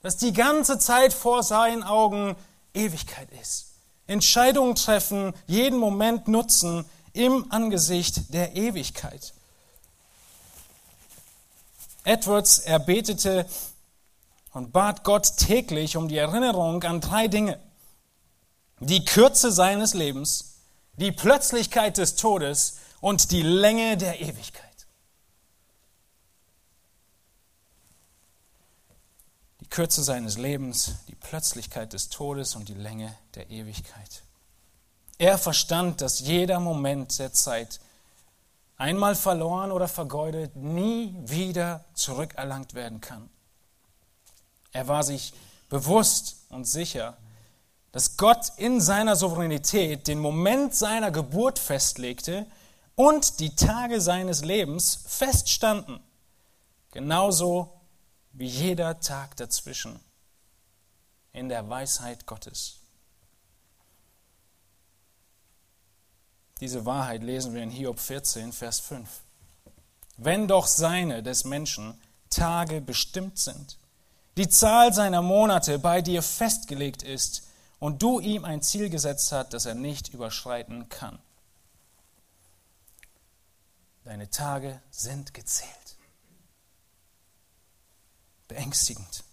dass die ganze Zeit vor seinen Augen Ewigkeit ist. Entscheidungen treffen, jeden Moment nutzen im Angesicht der Ewigkeit. Edwards erbetete und bat Gott täglich um die Erinnerung an drei Dinge. Die Kürze seines Lebens, die Plötzlichkeit des Todes und die Länge der Ewigkeit. die Kürze seines Lebens, die Plötzlichkeit des Todes und die Länge der Ewigkeit. Er verstand, dass jeder Moment der Zeit, einmal verloren oder vergeudet, nie wieder zurückerlangt werden kann. Er war sich bewusst und sicher, dass Gott in seiner Souveränität den Moment seiner Geburt festlegte und die Tage seines Lebens feststanden. Genauso wie jeder Tag dazwischen in der Weisheit Gottes. Diese Wahrheit lesen wir in Hiob 14, Vers 5. Wenn doch seine des Menschen Tage bestimmt sind, die Zahl seiner Monate bei dir festgelegt ist und du ihm ein Ziel gesetzt hast, das er nicht überschreiten kann. Deine Tage sind gezählt beängstigend.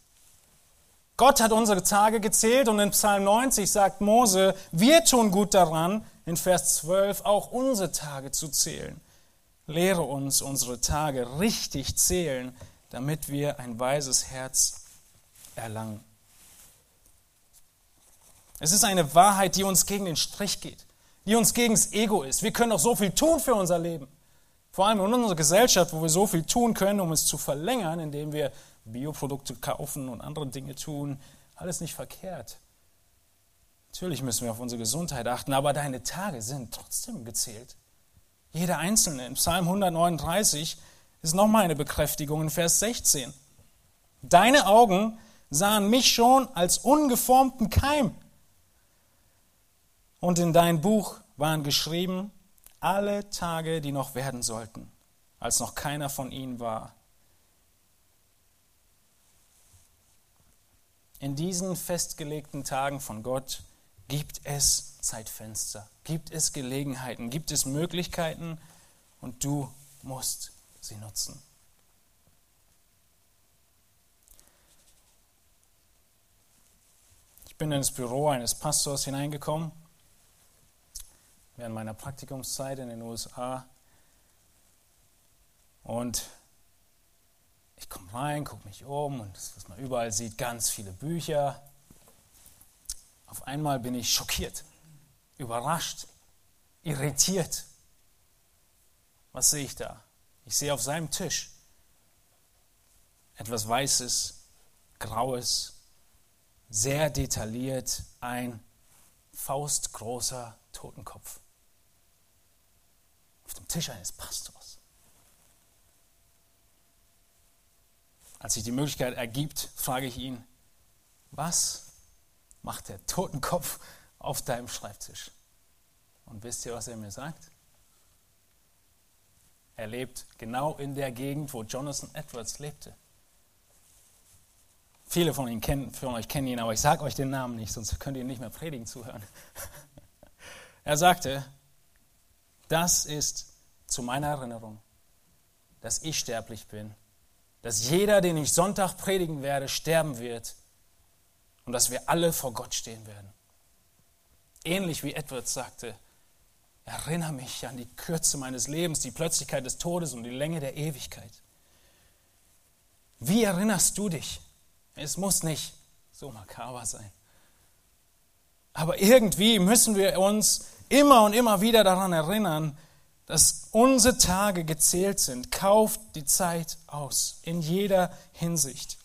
Gott hat unsere Tage gezählt und in Psalm 90 sagt Mose, wir tun gut daran, in Vers 12 auch unsere Tage zu zählen. Lehre uns unsere Tage richtig zählen, damit wir ein weises Herz erlangen. Es ist eine Wahrheit, die uns gegen den Strich geht, die uns gegen das Ego ist. Wir können doch so viel tun für unser Leben. Vor allem in unserer Gesellschaft, wo wir so viel tun können, um es zu verlängern, indem wir Bioprodukte kaufen und andere Dinge tun. Alles nicht verkehrt. Natürlich müssen wir auf unsere Gesundheit achten, aber deine Tage sind trotzdem gezählt. Jeder einzelne. In Psalm 139 ist nochmal eine Bekräftigung in Vers 16. Deine Augen sahen mich schon als ungeformten Keim. Und in dein Buch waren geschrieben alle Tage, die noch werden sollten, als noch keiner von ihnen war. In diesen festgelegten Tagen von Gott gibt es Zeitfenster, gibt es Gelegenheiten, gibt es Möglichkeiten und du musst sie nutzen. Ich bin ins Büro eines Pastors hineingekommen während meiner Praktikumszeit in den USA. Und ich komme rein, gucke mich um und das, was man überall sieht, ganz viele Bücher. Auf einmal bin ich schockiert, überrascht, irritiert. Was sehe ich da? Ich sehe auf seinem Tisch etwas Weißes, Graues, sehr detailliert, ein faustgroßer Totenkopf auf dem Tisch eines Pastors. Als sich die Möglichkeit ergibt, frage ich ihn, was macht der Totenkopf auf deinem Schreibtisch? Und wisst ihr, was er mir sagt? Er lebt genau in der Gegend, wo Jonathan Edwards lebte. Viele von, kennen, von euch kennen ihn, aber ich sage euch den Namen nicht, sonst könnt ihr nicht mehr predigen zuhören. er sagte, das ist zu meiner Erinnerung, dass ich sterblich bin, dass jeder, den ich Sonntag predigen werde, sterben wird und dass wir alle vor Gott stehen werden. Ähnlich wie Edwards sagte, erinnere mich an die Kürze meines Lebens, die Plötzlichkeit des Todes und die Länge der Ewigkeit. Wie erinnerst du dich? Es muss nicht so makaber sein. Aber irgendwie müssen wir uns immer und immer wieder daran erinnern, dass unsere Tage gezählt sind. Kauft die Zeit aus, in jeder Hinsicht.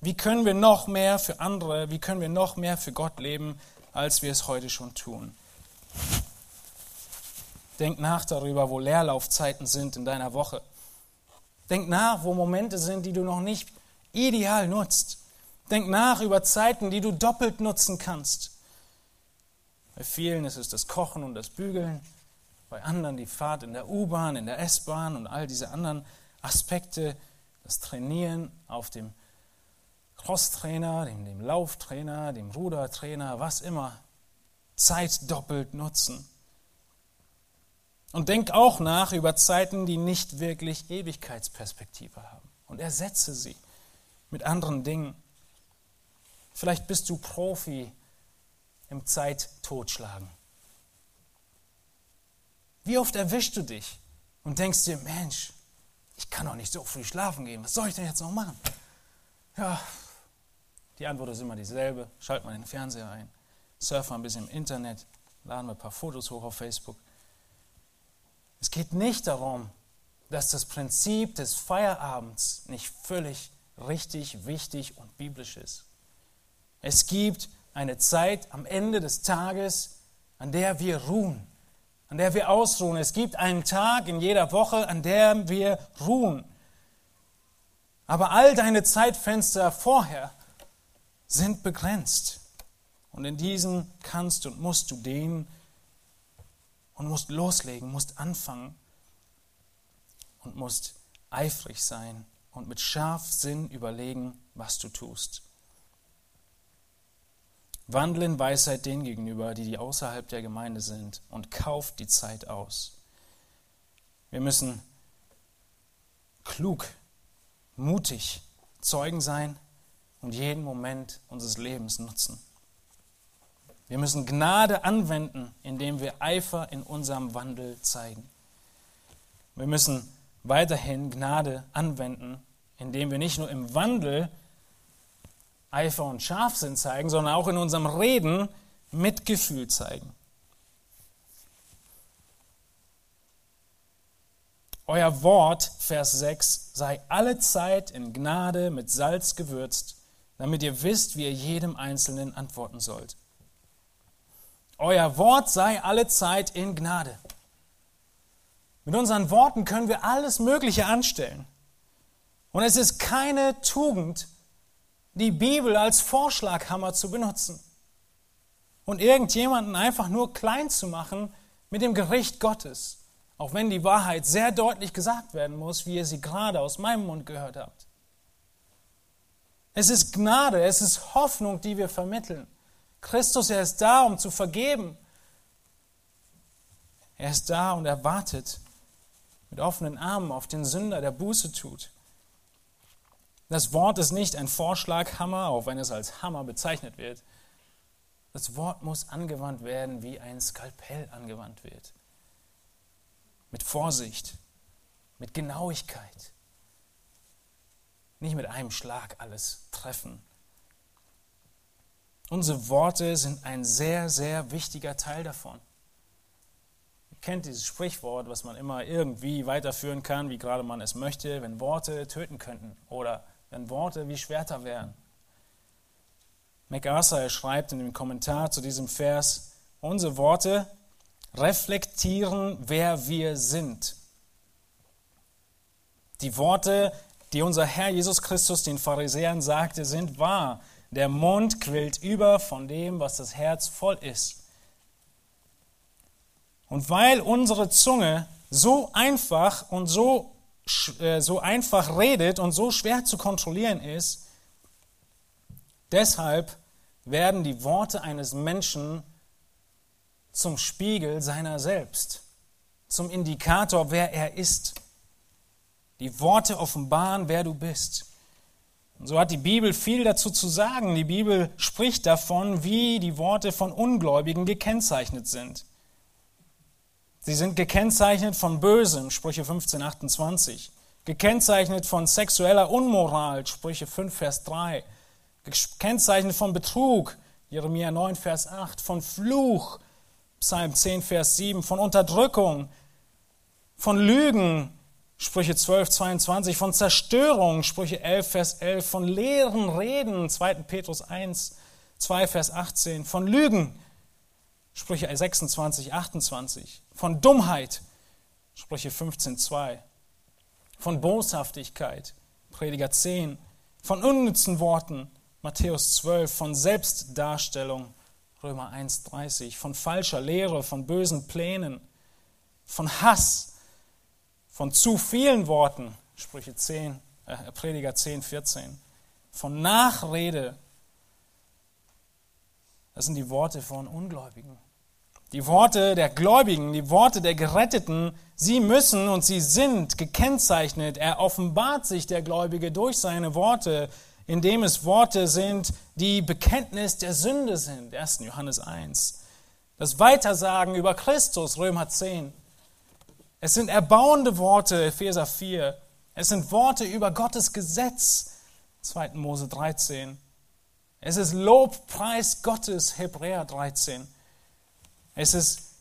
Wie können wir noch mehr für andere, wie können wir noch mehr für Gott leben, als wir es heute schon tun? Denk nach darüber, wo Leerlaufzeiten sind in deiner Woche. Denk nach, wo Momente sind, die du noch nicht ideal nutzt. Denk nach über Zeiten, die du doppelt nutzen kannst. Bei vielen ist es das Kochen und das Bügeln, bei anderen die Fahrt in der U-Bahn, in der S-Bahn und all diese anderen Aspekte, das Trainieren auf dem Crosstrainer, dem, dem Lauftrainer, dem Rudertrainer, was immer. Zeit doppelt nutzen. Und denk auch nach über Zeiten, die nicht wirklich Ewigkeitsperspektive haben. Und ersetze sie mit anderen Dingen. Vielleicht bist du Profi im Zeittotschlagen. Wie oft erwischst du dich und denkst dir, Mensch, ich kann doch nicht so früh schlafen gehen, was soll ich denn jetzt noch machen? Ja, die Antwort ist immer dieselbe. Schalt mal den Fernseher ein, surf mal ein bisschen im Internet, laden wir ein paar Fotos hoch auf Facebook. Es geht nicht darum, dass das Prinzip des Feierabends nicht völlig richtig, wichtig und biblisch ist. Es gibt eine Zeit am Ende des Tages, an der wir ruhen, an der wir ausruhen. Es gibt einen Tag in jeder Woche, an der wir ruhen. Aber all deine Zeitfenster vorher sind begrenzt. Und in diesen kannst und musst du den und musst loslegen, musst anfangen und musst eifrig sein und mit Scharfsinn überlegen, was du tust. Wandle in Weisheit denen gegenüber, die, die außerhalb der Gemeinde sind und kauft die Zeit aus. Wir müssen klug, mutig Zeugen sein und jeden Moment unseres Lebens nutzen. Wir müssen Gnade anwenden, indem wir Eifer in unserem Wandel zeigen. Wir müssen weiterhin Gnade anwenden, indem wir nicht nur im Wandel Eifer und Scharfsinn zeigen, sondern auch in unserem Reden Mitgefühl zeigen. Euer Wort, Vers 6, sei alle Zeit in Gnade mit Salz gewürzt, damit ihr wisst, wie ihr jedem Einzelnen antworten sollt. Euer Wort sei alle Zeit in Gnade. Mit unseren Worten können wir alles Mögliche anstellen. Und es ist keine Tugend, die Bibel als Vorschlaghammer zu benutzen und irgendjemanden einfach nur klein zu machen mit dem Gericht Gottes, auch wenn die Wahrheit sehr deutlich gesagt werden muss, wie ihr sie gerade aus meinem Mund gehört habt. Es ist Gnade, es ist Hoffnung, die wir vermitteln. Christus, er ist da, um zu vergeben. Er ist da und er wartet mit offenen Armen auf den Sünder, der Buße tut. Das Wort ist nicht ein Vorschlaghammer, auch wenn es als Hammer bezeichnet wird. Das Wort muss angewandt werden, wie ein Skalpell angewandt wird. Mit Vorsicht, mit Genauigkeit. Nicht mit einem Schlag alles treffen. Unsere Worte sind ein sehr, sehr wichtiger Teil davon. Ihr kennt dieses Sprichwort, was man immer irgendwie weiterführen kann, wie gerade man es möchte, wenn Worte töten könnten oder wenn Worte wie Schwerter wären. MacArthur schreibt in dem Kommentar zu diesem Vers, unsere Worte reflektieren, wer wir sind. Die Worte, die unser Herr Jesus Christus den Pharisäern sagte, sind wahr. Der Mund quillt über von dem, was das Herz voll ist. Und weil unsere Zunge so einfach und so, so einfach redet und so schwer zu kontrollieren ist, deshalb werden die Worte eines Menschen zum Spiegel seiner selbst, zum Indikator, wer er ist. Die Worte offenbaren, wer du bist. Und so hat die Bibel viel dazu zu sagen. Die Bibel spricht davon, wie die Worte von Ungläubigen gekennzeichnet sind. Sie sind gekennzeichnet von Bösem, Sprüche 15, 28. Gekennzeichnet von sexueller Unmoral, Sprüche 5, Vers 3 gekennzeichnet von Betrug, Jeremia 9, Vers 8, von Fluch, Psalm 10, Vers 7, von Unterdrückung, von Lügen, Sprüche 12, 22, von Zerstörung, Sprüche 11, Vers 11, von leeren Reden, 2. Petrus 1, 2, Vers 18, von Lügen, Sprüche 26, 28, von Dummheit, Sprüche 15, 2, von Boshaftigkeit, Prediger 10, von unnützen Worten, Matthäus 12, von Selbstdarstellung, Römer 1,30, von falscher Lehre, von bösen Plänen, von Hass, von zu vielen Worten, Sprüche 10, äh, Prediger 10, 14, von Nachrede. Das sind die Worte von Ungläubigen. Die Worte der Gläubigen, die Worte der Geretteten, sie müssen und sie sind gekennzeichnet. Er offenbart sich der Gläubige durch seine Worte, indem es Worte sind, die Bekenntnis der Sünde sind, 1. Johannes 1. Das Weitersagen über Christus, Römer 10. Es sind erbauende Worte, Epheser 4. Es sind Worte über Gottes Gesetz, 2. Mose 13. Es ist Lobpreis Gottes, Hebräer 13. Es ist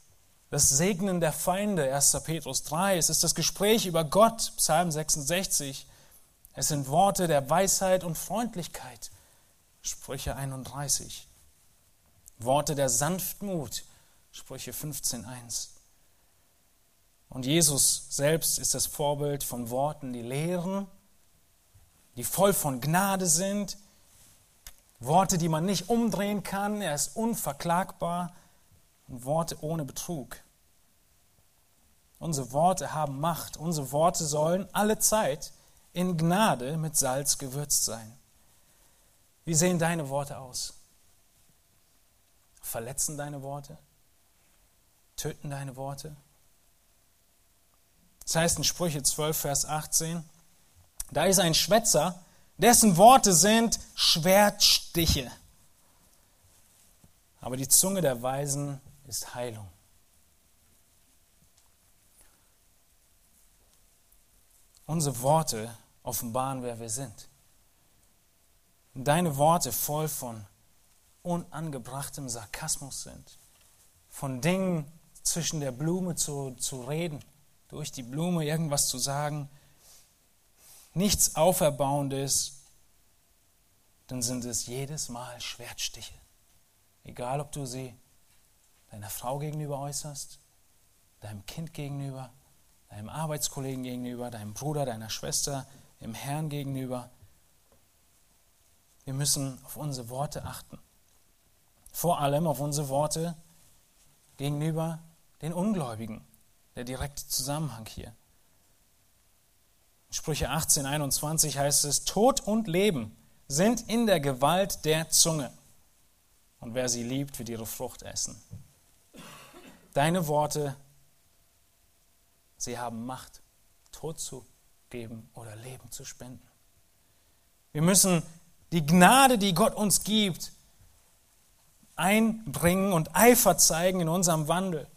das Segnen der Feinde, 1. Petrus 3. Es ist das Gespräch über Gott, Psalm 66. Es sind Worte der Weisheit und Freundlichkeit, Sprüche 31. Worte der Sanftmut, Sprüche 15.1. Und Jesus selbst ist das Vorbild von Worten, die lehren, die voll von Gnade sind, Worte, die man nicht umdrehen kann, er ist unverklagbar und Worte ohne Betrug. Unsere Worte haben Macht, unsere Worte sollen alle Zeit in Gnade mit Salz gewürzt sein. Wie sehen deine Worte aus? Verletzen deine Worte? Töten deine Worte? Das heißt in Sprüche 12, Vers 18, da ist ein Schwätzer, dessen Worte sind Schwertstiche. Aber die Zunge der Weisen ist Heilung. Unsere Worte offenbaren, wer wir sind. Deine Worte voll von unangebrachtem Sarkasmus sind, von Dingen zwischen der Blume zu, zu reden, durch die Blume irgendwas zu sagen, nichts Auferbauendes, dann sind es jedes Mal Schwertstiche. Egal, ob du sie deiner Frau gegenüber äußerst, deinem Kind gegenüber, deinem Arbeitskollegen gegenüber, deinem Bruder, deiner Schwester, im Herrn gegenüber. Wir müssen auf unsere Worte achten. Vor allem auf unsere Worte gegenüber den Ungläubigen. Der direkte Zusammenhang hier. In Sprüche 18, 21 heißt es, Tod und Leben sind in der Gewalt der Zunge. Und wer sie liebt, wird ihre Frucht essen. Deine Worte, sie haben Macht, Tod zu geben oder Leben zu spenden. Wir müssen die Gnade, die Gott uns gibt, einbringen und Eifer zeigen in unserem Wandel.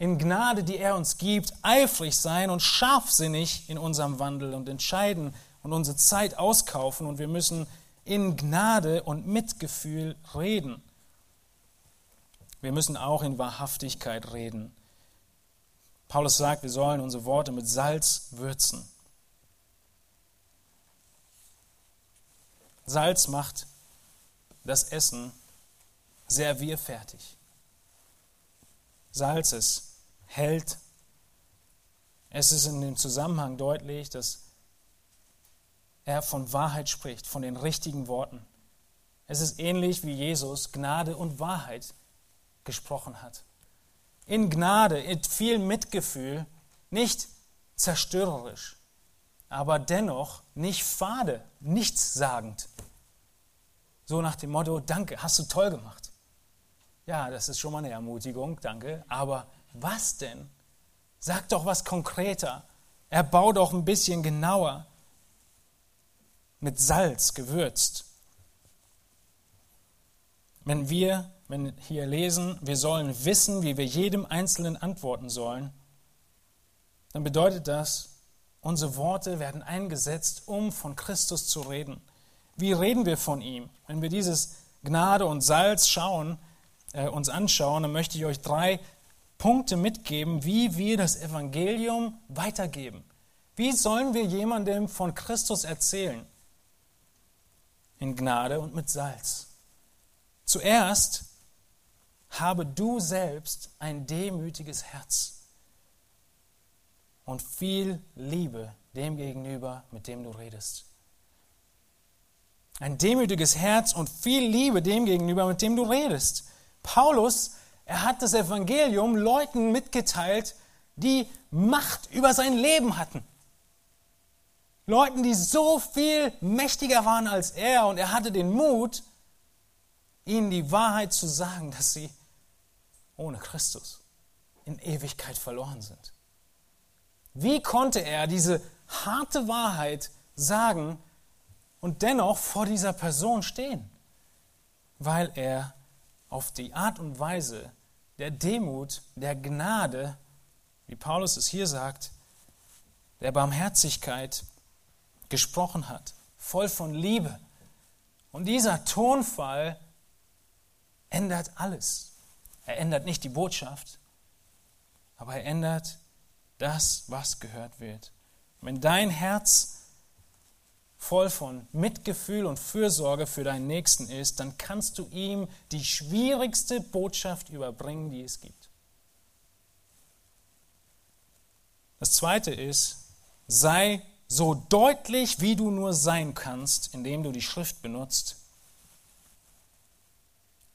In Gnade, die er uns gibt, eifrig sein und scharfsinnig in unserem Wandel und entscheiden und unsere Zeit auskaufen. Und wir müssen in Gnade und Mitgefühl reden. Wir müssen auch in Wahrhaftigkeit reden. Paulus sagt, wir sollen unsere Worte mit Salz würzen. Salz macht das Essen servierfertig. Salz es hält. Es ist in dem Zusammenhang deutlich, dass er von Wahrheit spricht, von den richtigen Worten. Es ist ähnlich wie Jesus Gnade und Wahrheit gesprochen hat. In Gnade, in viel Mitgefühl, nicht zerstörerisch, aber dennoch nicht fade, nichtssagend. So nach dem Motto, danke, hast du toll gemacht. Ja, das ist schon mal eine Ermutigung, danke, aber was denn? Sag doch was konkreter. Erbau doch ein bisschen genauer. Mit Salz gewürzt. Wenn wir wenn hier lesen, wir sollen wissen, wie wir jedem Einzelnen antworten sollen, dann bedeutet das, unsere Worte werden eingesetzt, um von Christus zu reden. Wie reden wir von ihm? Wenn wir dieses Gnade und Salz schauen, äh, uns anschauen, dann möchte ich euch drei Punkte mitgeben, wie wir das Evangelium weitergeben. Wie sollen wir jemandem von Christus erzählen? In Gnade und mit Salz. Zuerst habe du selbst ein demütiges Herz und viel Liebe dem gegenüber, mit dem du redest. Ein demütiges Herz und viel Liebe dem gegenüber, mit dem du redest. Paulus, er hat das Evangelium Leuten mitgeteilt, die Macht über sein Leben hatten. Leuten, die so viel mächtiger waren als er und er hatte den Mut, ihnen die Wahrheit zu sagen, dass sie ohne Christus in Ewigkeit verloren sind. Wie konnte er diese harte Wahrheit sagen und dennoch vor dieser Person stehen? Weil er auf die Art und Weise der Demut, der Gnade, wie Paulus es hier sagt, der Barmherzigkeit gesprochen hat, voll von Liebe. Und dieser Tonfall ändert alles. Er ändert nicht die Botschaft, aber er ändert das, was gehört wird. Wenn dein Herz voll von Mitgefühl und Fürsorge für deinen Nächsten ist, dann kannst du ihm die schwierigste Botschaft überbringen, die es gibt. Das zweite ist, sei so deutlich, wie du nur sein kannst, indem du die Schrift benutzt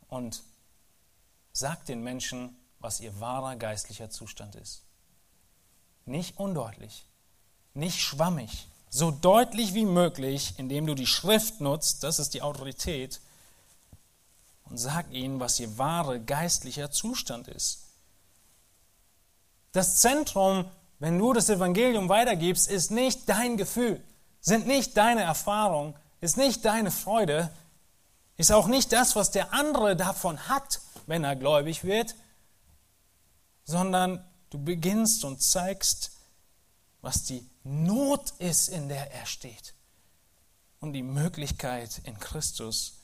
und Sagt den Menschen, was ihr wahrer geistlicher Zustand ist. Nicht undeutlich, nicht schwammig, so deutlich wie möglich, indem du die Schrift nutzt, das ist die Autorität, und sag ihnen, was ihr wahre geistlicher Zustand ist. Das Zentrum, wenn du das Evangelium weitergibst, ist nicht dein Gefühl, sind nicht deine Erfahrung, ist nicht deine Freude, ist auch nicht das, was der andere davon hat, wenn er gläubig wird, sondern du beginnst und zeigst, was die Not ist, in der er steht und die Möglichkeit in Christus,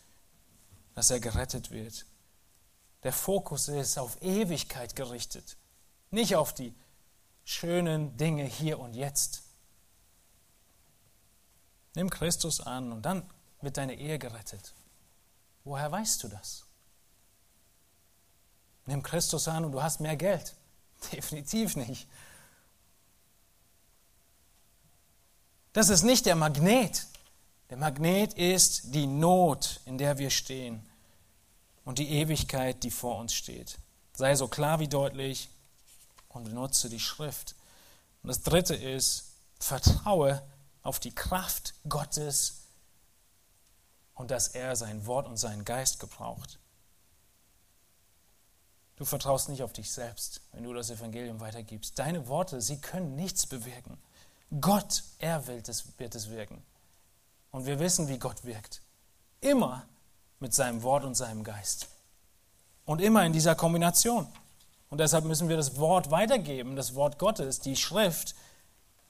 dass er gerettet wird. Der Fokus ist auf Ewigkeit gerichtet, nicht auf die schönen Dinge hier und jetzt. Nimm Christus an und dann wird deine Ehe gerettet. Woher weißt du das? Nimm Christus an und du hast mehr Geld. Definitiv nicht. Das ist nicht der Magnet. Der Magnet ist die Not, in der wir stehen und die Ewigkeit, die vor uns steht. Sei so klar wie deutlich und benutze die Schrift. Und das Dritte ist, vertraue auf die Kraft Gottes und dass er sein Wort und seinen Geist gebraucht. Du vertraust nicht auf dich selbst, wenn du das Evangelium weitergibst. Deine Worte, sie können nichts bewirken. Gott, er wird es, wird es wirken. Und wir wissen, wie Gott wirkt. Immer mit seinem Wort und seinem Geist. Und immer in dieser Kombination. Und deshalb müssen wir das Wort weitergeben, das Wort Gottes, die Schrift,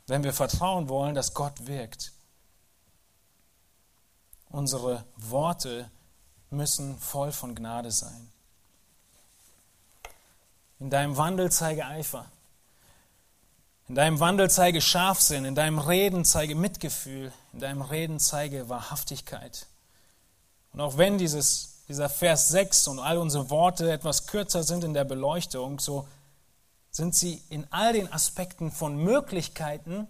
wenn wir vertrauen wollen, dass Gott wirkt. Unsere Worte müssen voll von Gnade sein. In deinem Wandel zeige Eifer. In deinem Wandel zeige Scharfsinn. In deinem Reden zeige Mitgefühl. In deinem Reden zeige Wahrhaftigkeit. Und auch wenn dieses, dieser Vers 6 und all unsere Worte etwas kürzer sind in der Beleuchtung, so sind sie in all den Aspekten von Möglichkeiten,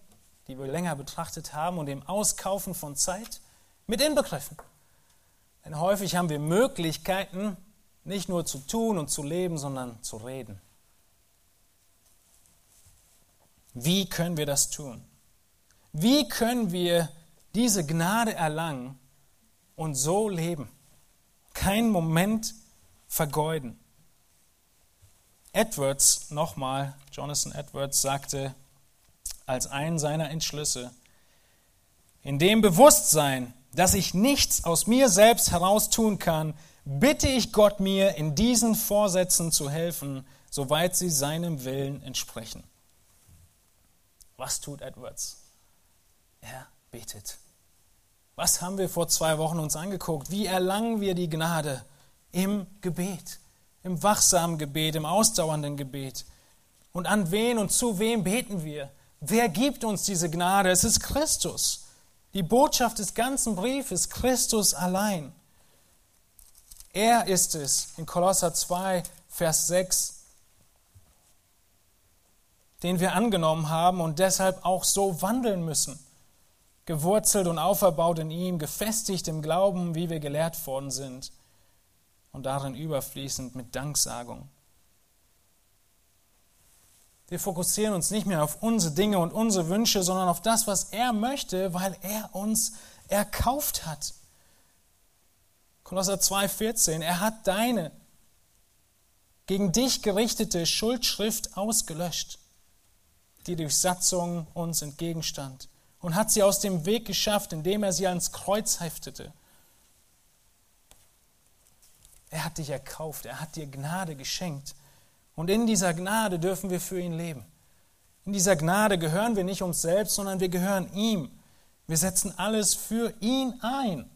die wir länger betrachtet haben, und dem Auskaufen von Zeit mit inbegriffen. Denn häufig haben wir Möglichkeiten, nicht nur zu tun und zu leben, sondern zu reden. Wie können wir das tun? Wie können wir diese Gnade erlangen und so leben? Keinen Moment vergeuden. Edwards, nochmal, Jonathan Edwards sagte als einen seiner Entschlüsse, in dem Bewusstsein, dass ich nichts aus mir selbst heraus tun kann, bitte ich Gott mir in diesen Vorsätzen zu helfen, soweit sie seinem Willen entsprechen. Was tut Edwards? Er betet. Was haben wir vor zwei Wochen uns angeguckt? Wie erlangen wir die Gnade? Im Gebet, im wachsamen Gebet, im ausdauernden Gebet. Und an wen und zu wem beten wir? Wer gibt uns diese Gnade? Es ist Christus. Die Botschaft des ganzen Briefes, Christus allein. Er ist es, in Kolosser 2, Vers 6, den wir angenommen haben und deshalb auch so wandeln müssen. Gewurzelt und auferbaut in ihm, gefestigt im Glauben, wie wir gelehrt worden sind und darin überfließend mit Danksagung. Wir fokussieren uns nicht mehr auf unsere Dinge und unsere Wünsche, sondern auf das, was er möchte, weil er uns erkauft hat. Kolosser 2,14, er hat deine gegen dich gerichtete Schuldschrift ausgelöscht, die durch Satzung uns entgegenstand, und hat sie aus dem Weg geschafft, indem er sie ans Kreuz heftete. Er hat dich erkauft, er hat dir Gnade geschenkt. Und in dieser Gnade dürfen wir für ihn leben. In dieser Gnade gehören wir nicht uns selbst, sondern wir gehören ihm. Wir setzen alles für ihn ein.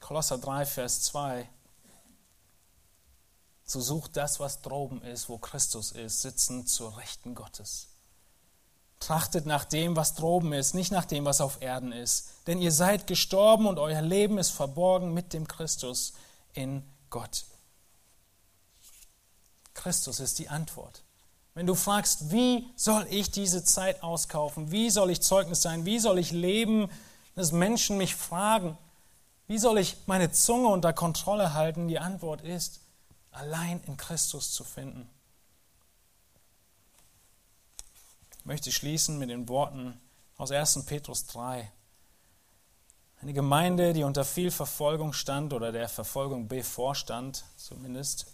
Kolosser 3, Vers 2. So sucht das, was droben ist, wo Christus ist, sitzend zur Rechten Gottes. Trachtet nach dem, was droben ist, nicht nach dem, was auf Erden ist. Denn ihr seid gestorben und euer Leben ist verborgen mit dem Christus in Gott. Christus ist die Antwort. Wenn du fragst, wie soll ich diese Zeit auskaufen? Wie soll ich Zeugnis sein? Wie soll ich leben, dass Menschen mich fragen? Wie soll ich meine Zunge unter Kontrolle halten? Die Antwort ist, allein in Christus zu finden. Ich möchte schließen mit den Worten aus 1. Petrus 3. Eine Gemeinde, die unter viel Verfolgung stand oder der Verfolgung bevorstand zumindest,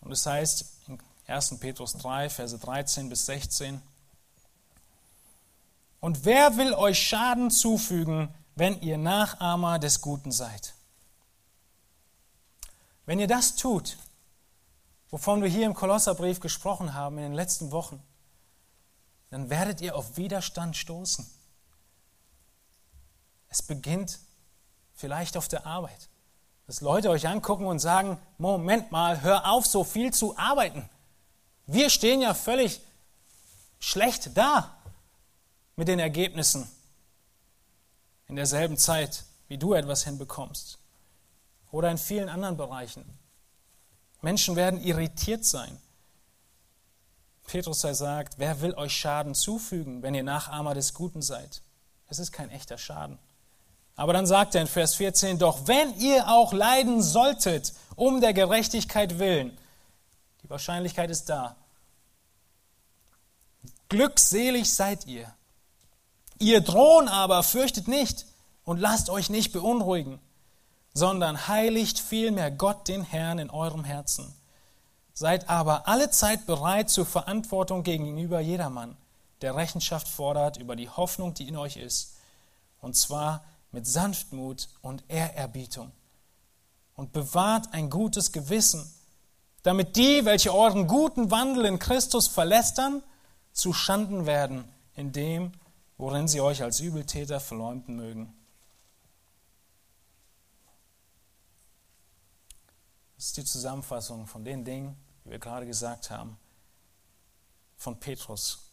und es heißt in 1. Petrus 3, Verse 13 bis 16, Und wer will euch Schaden zufügen, wenn ihr Nachahmer des Guten seid? Wenn ihr das tut, wovon wir hier im Kolosserbrief gesprochen haben in den letzten Wochen, dann werdet ihr auf Widerstand stoßen. Es beginnt vielleicht auf der Arbeit dass Leute euch angucken und sagen, Moment mal, hör auf, so viel zu arbeiten. Wir stehen ja völlig schlecht da mit den Ergebnissen in derselben Zeit, wie du etwas hinbekommst. Oder in vielen anderen Bereichen. Menschen werden irritiert sein. Petrus sagt, wer will euch Schaden zufügen, wenn ihr Nachahmer des Guten seid? Es ist kein echter Schaden. Aber dann sagt er in Vers 14, doch wenn ihr auch leiden solltet, um der Gerechtigkeit willen, die Wahrscheinlichkeit ist da. Glückselig seid ihr. Ihr drohen aber fürchtet nicht und lasst euch nicht beunruhigen, sondern heiligt vielmehr Gott den Herrn in eurem Herzen. Seid aber alle Zeit bereit zur Verantwortung gegenüber jedermann, der Rechenschaft fordert über die Hoffnung, die in euch ist, und zwar mit Sanftmut und Ehrerbietung. Und bewahrt ein gutes Gewissen, damit die, welche euren guten Wandel in Christus verlästern, zu Schanden werden in dem, worin sie euch als Übeltäter verleumden mögen. Das ist die Zusammenfassung von den Dingen, die wir gerade gesagt haben, von Petrus